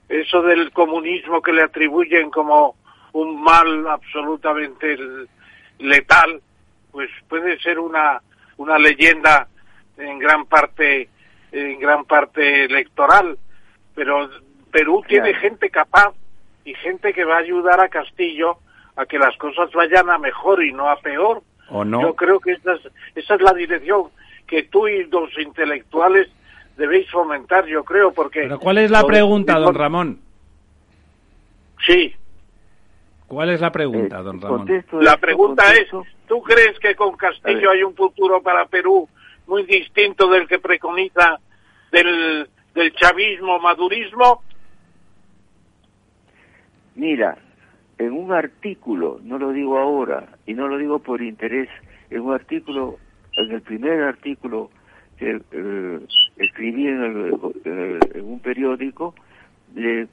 Eso del comunismo que le atribuyen como un mal absolutamente letal, pues puede ser una, una leyenda en gran parte en gran parte electoral, pero Perú tiene gente capaz y gente que va a ayudar a Castillo a que las cosas vayan a mejor y no a peor. ¿O no? Yo creo que esa es, esa es la dirección que tú y los intelectuales debéis fomentar, yo creo, porque... ¿Pero cuál es la pregunta, don Ramón? Sí. ¿Cuál es la pregunta, eh, don Ramón? La pregunta es, ¿tú crees que con Castillo hay un futuro para Perú muy distinto del que preconiza del, del chavismo, madurismo? Mira, en un artículo, no lo digo ahora y no lo digo por interés, en un artículo, en el primer artículo que eh, escribí en, en, un periódico, de,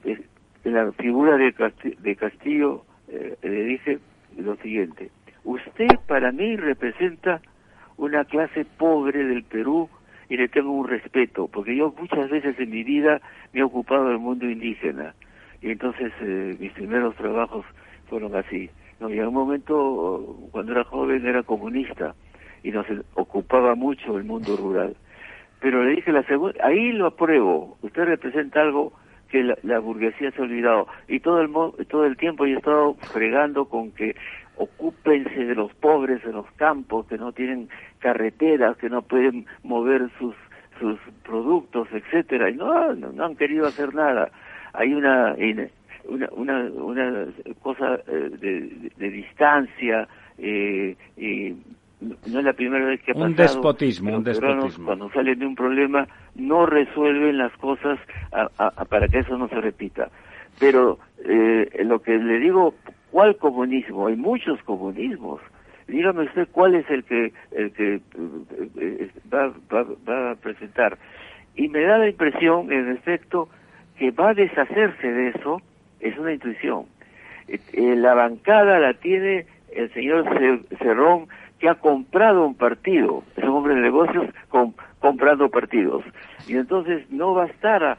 la figura de, de Castillo eh, le dije lo siguiente, usted para mí representa una clase pobre del Perú y le tengo un respeto, porque yo muchas veces en mi vida me he ocupado del mundo indígena y entonces eh, mis primeros trabajos fueron así. No, y en un momento, cuando era joven, era comunista y nos ocupaba mucho el mundo rural. Pero le dije la segunda, ahí lo apruebo, usted representa algo que la, burguesía se ha olvidado. Y todo el, todo el tiempo he estado fregando con que ocúpense de los pobres en los campos, que no tienen carreteras, que no pueden mover sus sus productos, etcétera, y no, no, han querido hacer nada. Hay una una, una, una cosa eh, de, de, distancia eh, y no es la primera vez que ha pasado. Un despotismo, un despotismo. Cuando salen de un problema no resuelven las cosas para que eso no se repita. Pero eh, lo que le digo, ¿cuál comunismo? Hay muchos comunismos. Dígame usted cuál es el que el que eh, va, va, va, a presentar. Y me da la impresión, en efecto, que va a deshacerse de eso, es una intuición. Eh, eh, la bancada la tiene el señor Cerrón, que ha comprado un partido, es un hombre de negocios comprando partidos. Y entonces no va a estar,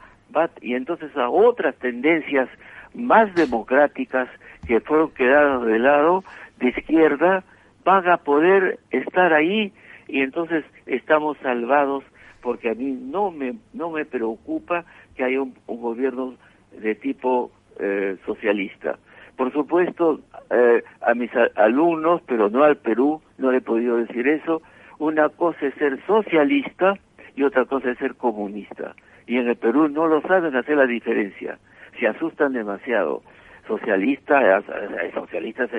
y entonces a otras tendencias más democráticas que fueron quedadas de lado, de izquierda, van a poder estar ahí y entonces estamos salvados porque a mí no me, no me preocupa que haya un, gobierno de tipo eh, socialista. Por supuesto, eh, a mis alumnos, pero no al Perú, no le he podido decir eso, una cosa es ser socialista y otra cosa es ser comunista. Y en el Perú no lo saben hacer la diferencia, se asustan demasiado socialistas, socialistas,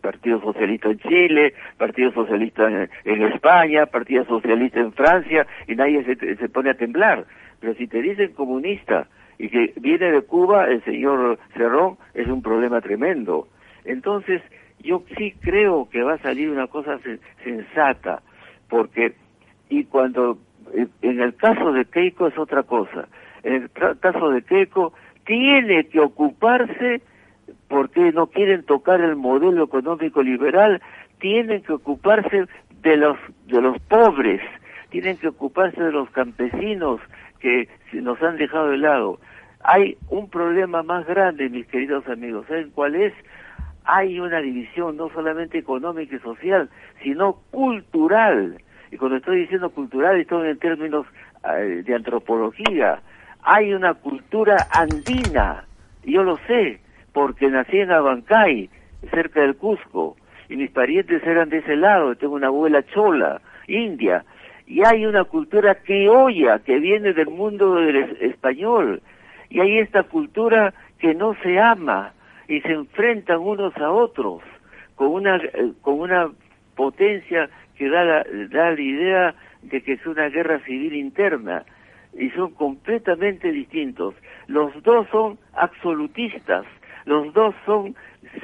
Partido Socialista en Chile, Partido Socialista en, España, Partido Socialista en Francia, y nadie se, se, pone a temblar. Pero si te dicen comunista y que viene de Cuba, el señor Cerrón, es un problema tremendo. Entonces, yo sí creo que va a salir una cosa sensata, porque, y cuando, en el caso de Keiko es otra cosa, en el caso de Keiko, tiene que ocuparse porque no quieren tocar el modelo económico liberal, tienen que ocuparse de los de los pobres, tienen que ocuparse de los campesinos que nos han dejado de lado. Hay un problema más grande, mis queridos amigos, ¿saben cuál es? Hay una división no solamente económica y social, sino cultural. Y cuando estoy diciendo cultural, estoy en términos eh, de antropología. Hay una cultura andina, yo lo sé, porque nací en Abancay, cerca del Cusco, y mis parientes eran de ese lado, tengo una abuela chola, india, y hay una cultura criolla que viene del mundo del español, y hay esta cultura que no se ama y se enfrentan unos a otros con una eh, con una potencia que da la, da la idea de que es una guerra civil interna y son completamente distintos. Los dos son absolutistas, los dos son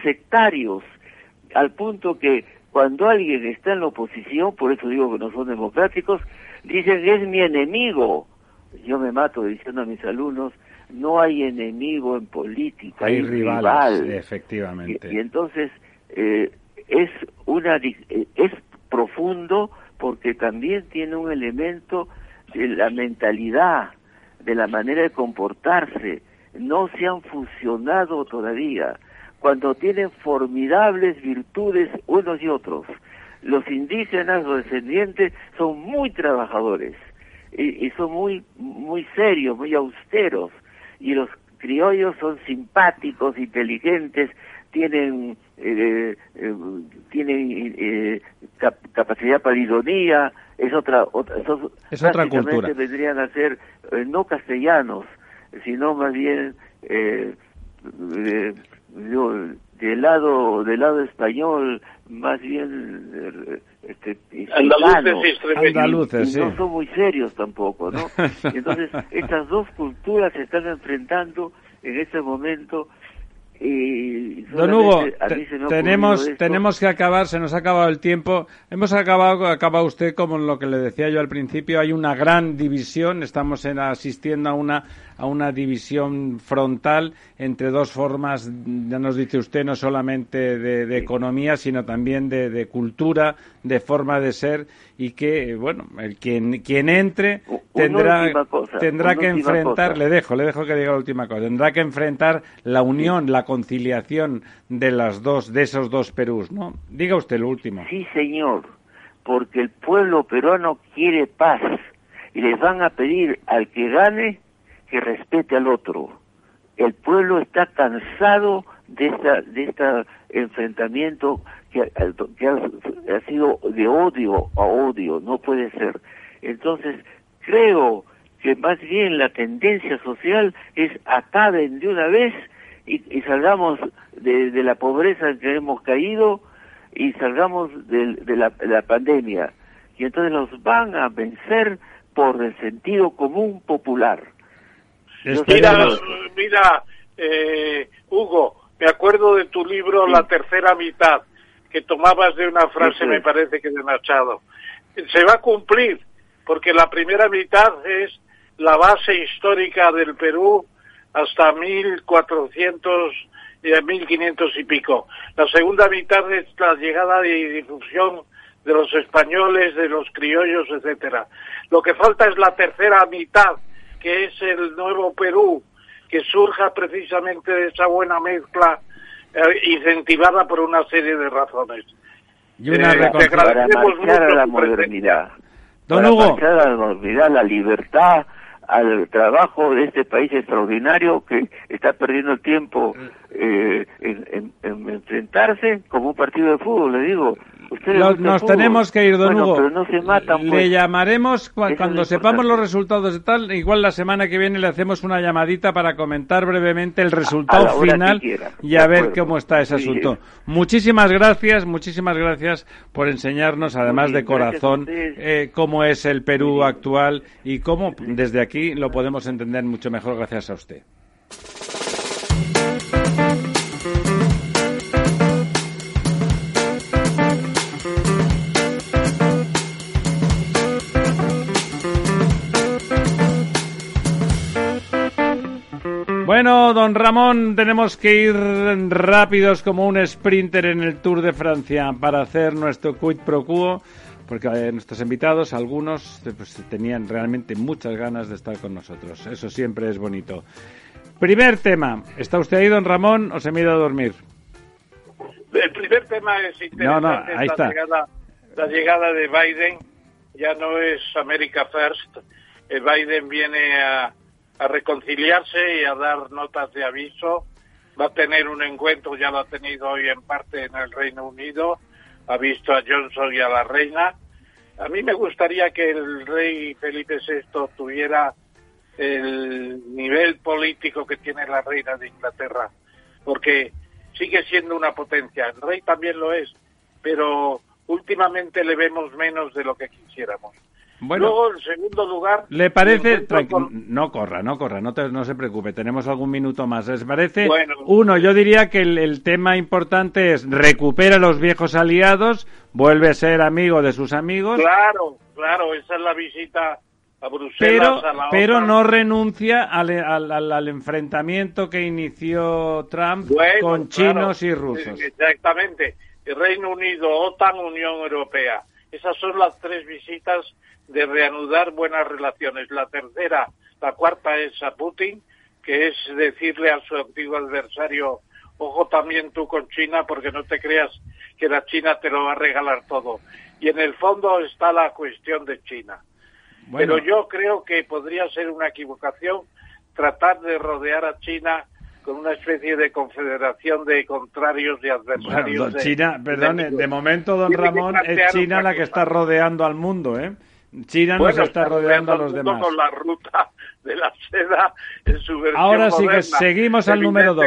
sectarios, al punto que cuando alguien está en la oposición, por eso digo que no son democráticos, dicen es mi enemigo. Yo me mato diciendo a mis alumnos, no hay enemigo en política, hay, rival. Efectivamente. Y, entonces eh, es una eh, es profundo porque también tiene un elemento de la mentalidad, de la manera de comportarse, no se han fusionado todavía, cuando tienen formidables virtudes unos y otros. Los indígenas, los descendientes, son muy trabajadores y, son muy, muy serios, muy austeros, y los criollos son simpáticos, inteligentes, tienen eh, eh, tienen eh, capacidad para ironía, es otra, otra es otra cultura. vendrían a ser no castellanos, sino más bien eh, del lado del lado español más bien eh, este andaluces, no son muy serios tampoco no entonces estas dos culturas se están enfrentando en este momento Don Hugo, tenemos, tenemos que acabar, se nos ha acabado el tiempo. Hemos acabado, acaba usted como lo que le decía yo al principio, hay una gran división, estamos en, asistiendo a una a una división frontal entre dos formas, ya nos dice usted, no solamente de, economía, sino también de, cultura, de forma de ser, y que, bueno, el quien, quien entre tendrá, tendrá que enfrentar, le dejo, le dejo que diga la última cosa, tendrá que enfrentar la unión, la conciliación de las dos, de esos dos Perús, ¿no? Diga usted lo último. Sí, señor, porque el pueblo peruano quiere paz y les van a pedir al que gane que respete al otro. El pueblo está cansado de esta de este enfrentamiento que, ha, sido de odio a odio, no puede ser. Entonces, creo que más bien la tendencia social es acaben de una vez y, salgamos de, la pobreza en que hemos caído y salgamos de, la, de la pandemia. Y entonces nos van a vencer por el sentido común popular. Mira, mira eh, Hugo, me acuerdo de tu libro La tercera mitad, que tomabas de una frase, me parece que de Machado. Se va a cumplir, porque la primera mitad es la base histórica del Perú hasta 1400 y 1500 y pico. La segunda mitad es la llegada y difusión de los españoles, de los criollos, etcétera. Lo que falta es la tercera mitad, que es el nuevo Perú, que surja precisamente de esa buena mezcla eh, incentivada por una serie de razones. Y una eh, para marchar a la modernidad. Don para Hugo. a la modernidad, la libertad, al trabajo de este país extraordinario que está perdiendo tiempo eh, en, enfrentarse como un partido de fútbol, le digo. Nos tenemos que ir, don Hugo. Le pues. llamaremos cuando sepamos los resultados de tal. Igual la semana que viene le hacemos una llamadita para comentar brevemente el resultado final y a ver cómo está ese asunto. Muchísimas gracias, muchísimas gracias por enseñarnos, además de corazón, eh, cómo es el Perú actual y cómo desde aquí lo podemos entender mucho mejor gracias a usted. Bueno, don Ramón, tenemos que ir rápidos como un sprinter en el Tour de Francia para hacer nuestro quid pro quo, porque eh, nuestros invitados, algunos, pues, tenían realmente muchas ganas de estar con nosotros. Eso siempre es bonito. Primer tema. ¿Está usted ahí, don Ramón, o se me ha ido a dormir? El primer tema es interesante. No, no, ahí está. La llegada, de Biden ya no es America First. Eh, Biden viene a a reconciliarse y a dar notas de aviso. Va a tener un encuentro, ya lo ha tenido hoy en parte en el Reino Unido, ha visto a Johnson y a la reina. A mí me gustaría que el rey Felipe VI tuviera el nivel político que tiene la reina de Inglaterra, porque sigue siendo una potencia. El rey también lo es, pero últimamente le vemos menos de lo que quisiéramos. Bueno, Luego, en segundo lugar... ¿Le parece... No corra, no corra, no, no se preocupe, tenemos algún minuto más. ¿Les parece? Uno, yo diría que el, tema importante es recupera a los viejos aliados, vuelve a ser amigo de sus amigos. Claro, claro, esa es la visita a Bruselas. Pero, pero no renuncia al, al, enfrentamiento que inició Trump con chinos y rusos. Exactamente. El Reino Unido, OTAN, Unión Europea. Esas son las tres visitas de reanudar buenas relaciones. La tercera, la cuarta es a Putin, que es decirle a su antiguo adversario, ojo también tú con China, porque no te creas que la China te lo va a regalar todo. Y en el fondo está la cuestión de China. Pero yo creo que podría ser una equivocación tratar de rodear a China con una especie de confederación de contrarios y adversarios. China, perdón, de, momento, don Ramón, es China la que está rodeando al mundo, ¿eh? China nos está rodeando a los demás. Con la ruta de la seda en su versión Ahora sí que seguimos al número dos.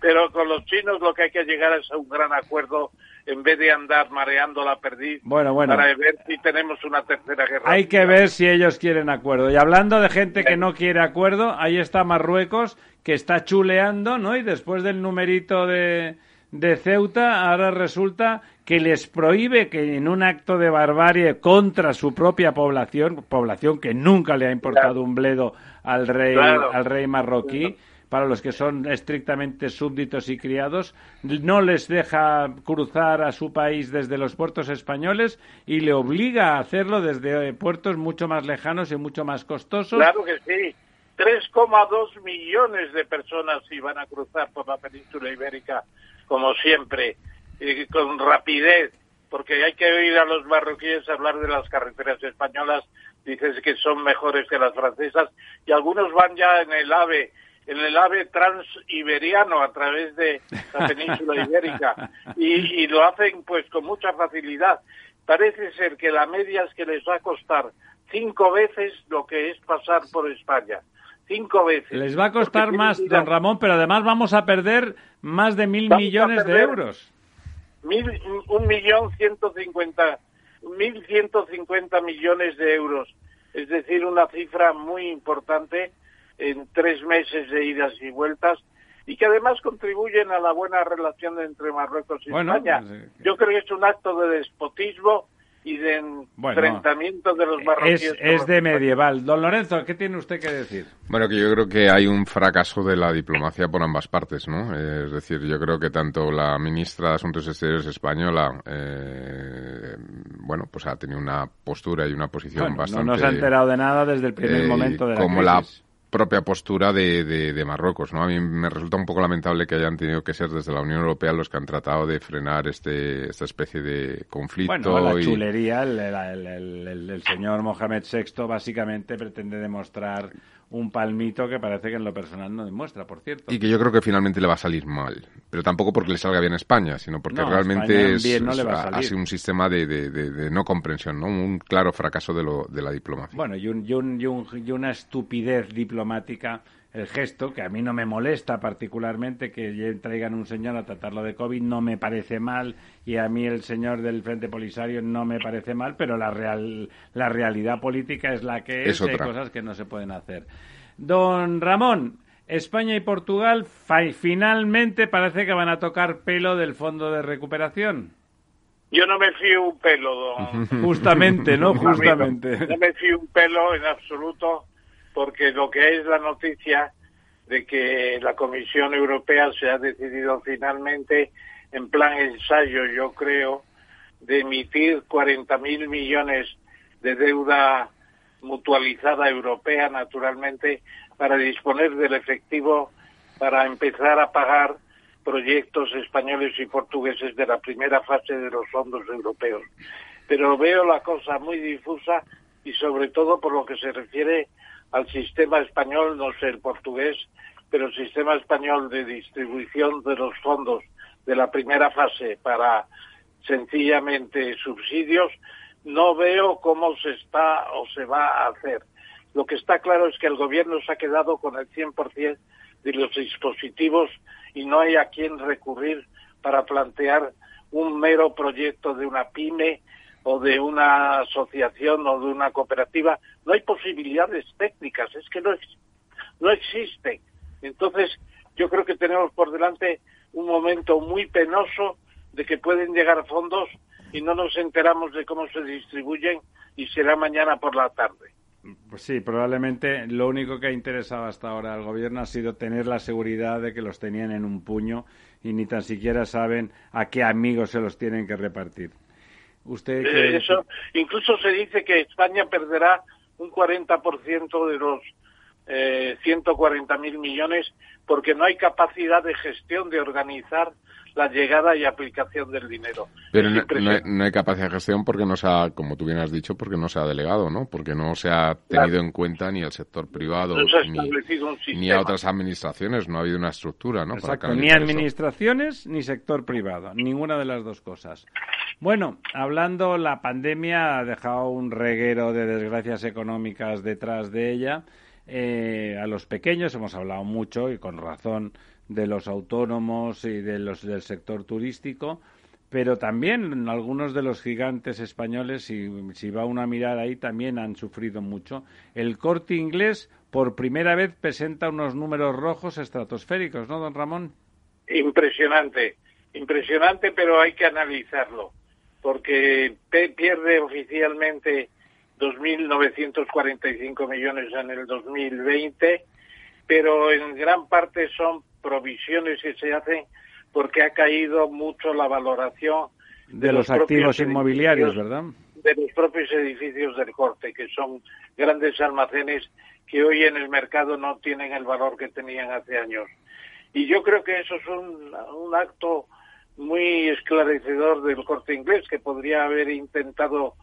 Pero con los chinos lo que hay que llegar es a un gran acuerdo en vez de andar mareando la perdiz bueno, bueno. para ver si tenemos una tercera guerra. Hay que ver si ellos quieren acuerdo. Y hablando de gente que no quiere acuerdo, ahí está Marruecos que está chuleando, ¿no? Y después del numerito de, de Ceuta, ahora resulta que les prohíbe que en un acto de barbarie contra su propia población, población que nunca le ha importado un bledo al rey, al rey marroquí, para los que son estrictamente súbditos y criados, no les deja cruzar a su país desde los puertos españoles y le obliga a hacerlo desde puertos mucho más lejanos y mucho más costosos. Claro que sí. 3,2 millones de personas iban a cruzar por la península ibérica, como siempre con rapidez, porque hay que oír a los marroquíes hablar de las carreteras españolas, dices que son mejores que las francesas, y algunos van ya en el AVE, en el AVE transiberiano a través de la península ibérica, y, lo hacen pues con mucha facilidad. Parece ser que la media es que les va a costar cinco veces lo que es pasar por España cinco veces. Les va a costar más, don Ramón, pero además vamos a perder más de mil millones de euros mil, un millón ciento cincuenta, mil ciento cincuenta millones de euros. Es decir, una cifra muy importante en tres meses de idas y vueltas y que además contribuyen a la buena relación entre Marruecos y España. Pues, eh, Yo creo que es un acto de despotismo y de enfrentamiento de los marroquíes. Es, es de medieval. Don Lorenzo, ¿qué tiene usted que decir? Bueno, que yo creo que hay un fracaso de la diplomacia por ambas partes, ¿no? Es decir, yo creo que tanto la ministra de Asuntos Exteriores española, eh, bueno, pues ha tenido una postura y una posición bastante... No nos ha enterado de nada desde el primer eh, momento de la como crisis. la propia postura de, de, de, Marruecos. ¿no? A mí me resulta un poco lamentable que hayan tenido que ser desde la Unión Europea los que han tratado de frenar este, esta especie de conflicto. Bueno, la y... chulería, el, el, el, el, señor Mohamed VI básicamente pretende demostrar un palmito que parece que en lo personal no demuestra, por cierto. Y que yo creo que finalmente le va a salir mal. Pero tampoco porque le salga bien a España, sino porque no, realmente es, no es, ha sido un sistema de, de, de, de, no comprensión, ¿no? un claro fracaso de, lo, de la diplomacia. Bueno, y, un, y, un, y, un, y una estupidez diplomática el gesto, que a mí no me molesta particularmente que traigan un señor a tratarlo de COVID, no me parece mal, y a mí el señor del Frente Polisario no me parece mal, pero la, real, la realidad política es la que es, es y hay cosas que no se pueden hacer. Don Ramón, España y Portugal finalmente parece que van a tocar pelo del Fondo de Recuperación. Yo no me fío un pelo, don. Justamente, ¿no? Justamente. No me fío un pelo en absoluto porque lo que es la noticia de que la Comisión Europea se ha decidido finalmente, en plan ensayo, yo creo, de emitir 40 mil millones de deuda mutualizada europea, naturalmente, para disponer del efectivo para empezar a pagar proyectos españoles y portugueses de la primera fase de los fondos europeos. Pero veo la cosa muy difusa y sobre todo por lo que se refiere al sistema español, no sé el portugués, pero el sistema español de distribución de los fondos de la primera fase para sencillamente subsidios, no veo cómo se está o se va a hacer. Lo que está claro es que el gobierno se ha quedado con el 100% de los dispositivos y no hay a quién recurrir para plantear un mero proyecto de una pyme o de una asociación o de una cooperativa. No hay posibilidades técnicas, es que no, no existen. Entonces, yo creo que tenemos por delante un momento muy penoso de que pueden llegar fondos y no nos enteramos de cómo se distribuyen y será mañana por la tarde. Pues sí, probablemente lo único que ha interesado hasta ahora al gobierno ha sido tener la seguridad de que los tenían en un puño y ni tan siquiera saben a qué amigos se los tienen que repartir. Usted que... Eso, incluso se dice que España perderá un 40% de los eh, 140 mil millones porque no hay capacidad de gestión de organizar la llegada y aplicación del dinero. Pero no, no, hay, no, hay, capacidad de gestión porque no se ha, como tú bien has dicho, porque no se ha delegado, ¿no? Porque no se ha tenido claro. en cuenta ni al sector privado no ni, ni, a otras administraciones, no ha habido una estructura, ¿no? Exacto, ni administraciones eso. ni sector privado, ninguna de las dos cosas. Bueno, hablando, la pandemia ha dejado un reguero de desgracias económicas detrás de ella. Eh, a los pequeños hemos hablado mucho y con razón de los autónomos y de los del sector turístico, pero también algunos de los gigantes españoles, si, si va uno a mirar ahí, también han sufrido mucho. El corte inglés por primera vez presenta unos números rojos estratosféricos, ¿no, don Ramón? Impresionante, impresionante, pero hay que analizarlo, porque pierde oficialmente 2.945 millones en el 2020, pero en gran parte son provisiones que se hacen porque ha caído mucho la valoración de, de los, los activos inmobiliarios, ¿verdad? De los propios edificios del corte, que son grandes almacenes que hoy en el mercado no tienen el valor que tenían hace años. Y yo creo que eso es un, un acto muy esclarecedor del corte inglés, que podría haber intentado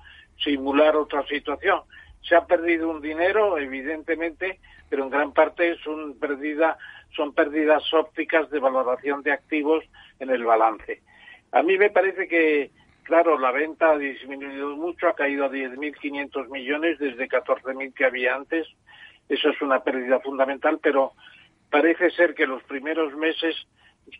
simular otra situación. Se ha perdido un dinero, evidentemente, pero en gran parte es un pérdida, son pérdidas ópticas de valoración de activos en el balance. A mí me parece que, claro, la venta ha disminuido mucho, ha caído a 10.500 millones desde 14.000 que había antes. Eso es una pérdida fundamental, pero parece ser que los primeros meses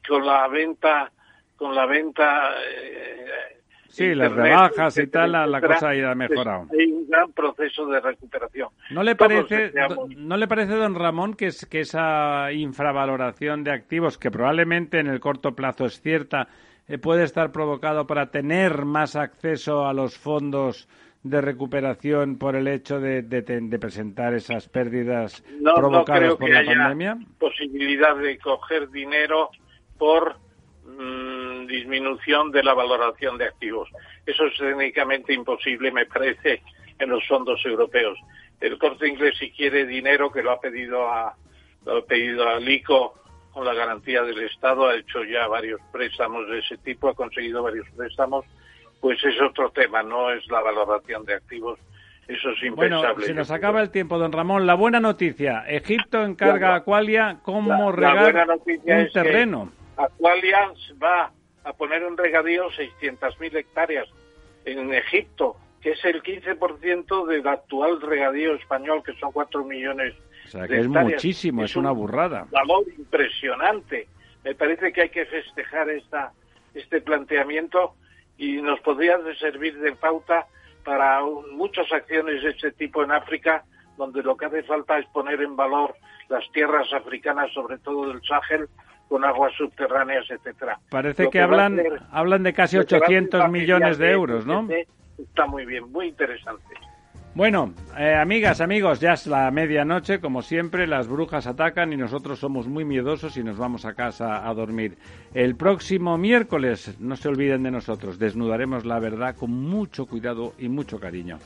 con la venta con la venta eh, Sí, Internet, las rebajas y tal, la, la cosa ha mejorado. Hay un gran proceso de recuperación. ¿No le parece, ¿no le parece don Ramón, que, es, que esa infravaloración de activos, que probablemente en el corto plazo es cierta, eh, puede estar provocado para tener más acceso a los fondos de recuperación por el hecho de, presentar esas pérdidas provocadas por la pandemia? Posibilidad de coger dinero por mm, disminución de la valoración de activos. Eso es técnicamente imposible, me parece, en los fondos europeos. El corte inglés, si quiere dinero, que lo ha pedido a, lo ha pedido a ICO con la garantía del Estado, ha hecho ya varios préstamos de ese tipo, ha conseguido varios préstamos pues es otro tema, no es la valoración de activos. Eso es impensable. Bueno, se nos acaba el tiempo, don Ramón. La buena noticia, Egipto encarga a Aqualia cómo regar un terreno. Aqualia va a poner un regadío 600.000 hectáreas en Egipto, que es el 15% del actual regadío español, que son 4 millones o sea, que es muchísimo, es, una burrada. Un valor impresionante. Me parece que hay que festejar esta, este planteamiento y nos podría servir de pauta para muchas acciones de este tipo en África, donde lo que hace falta es poner en valor las tierras africanas, sobre todo del Sahel, con aguas subterráneas, etcétera. Parece que, hablan, hablan de casi 800 millones de euros, ¿no? Está muy bien, muy interesante. Bueno, eh, amigas, amigos, ya es la medianoche, como siempre, las brujas atacan y nosotros somos muy miedosos y nos vamos a casa a dormir. El próximo miércoles, no se olviden de nosotros, desnudaremos la verdad con mucho cuidado y mucho cariño.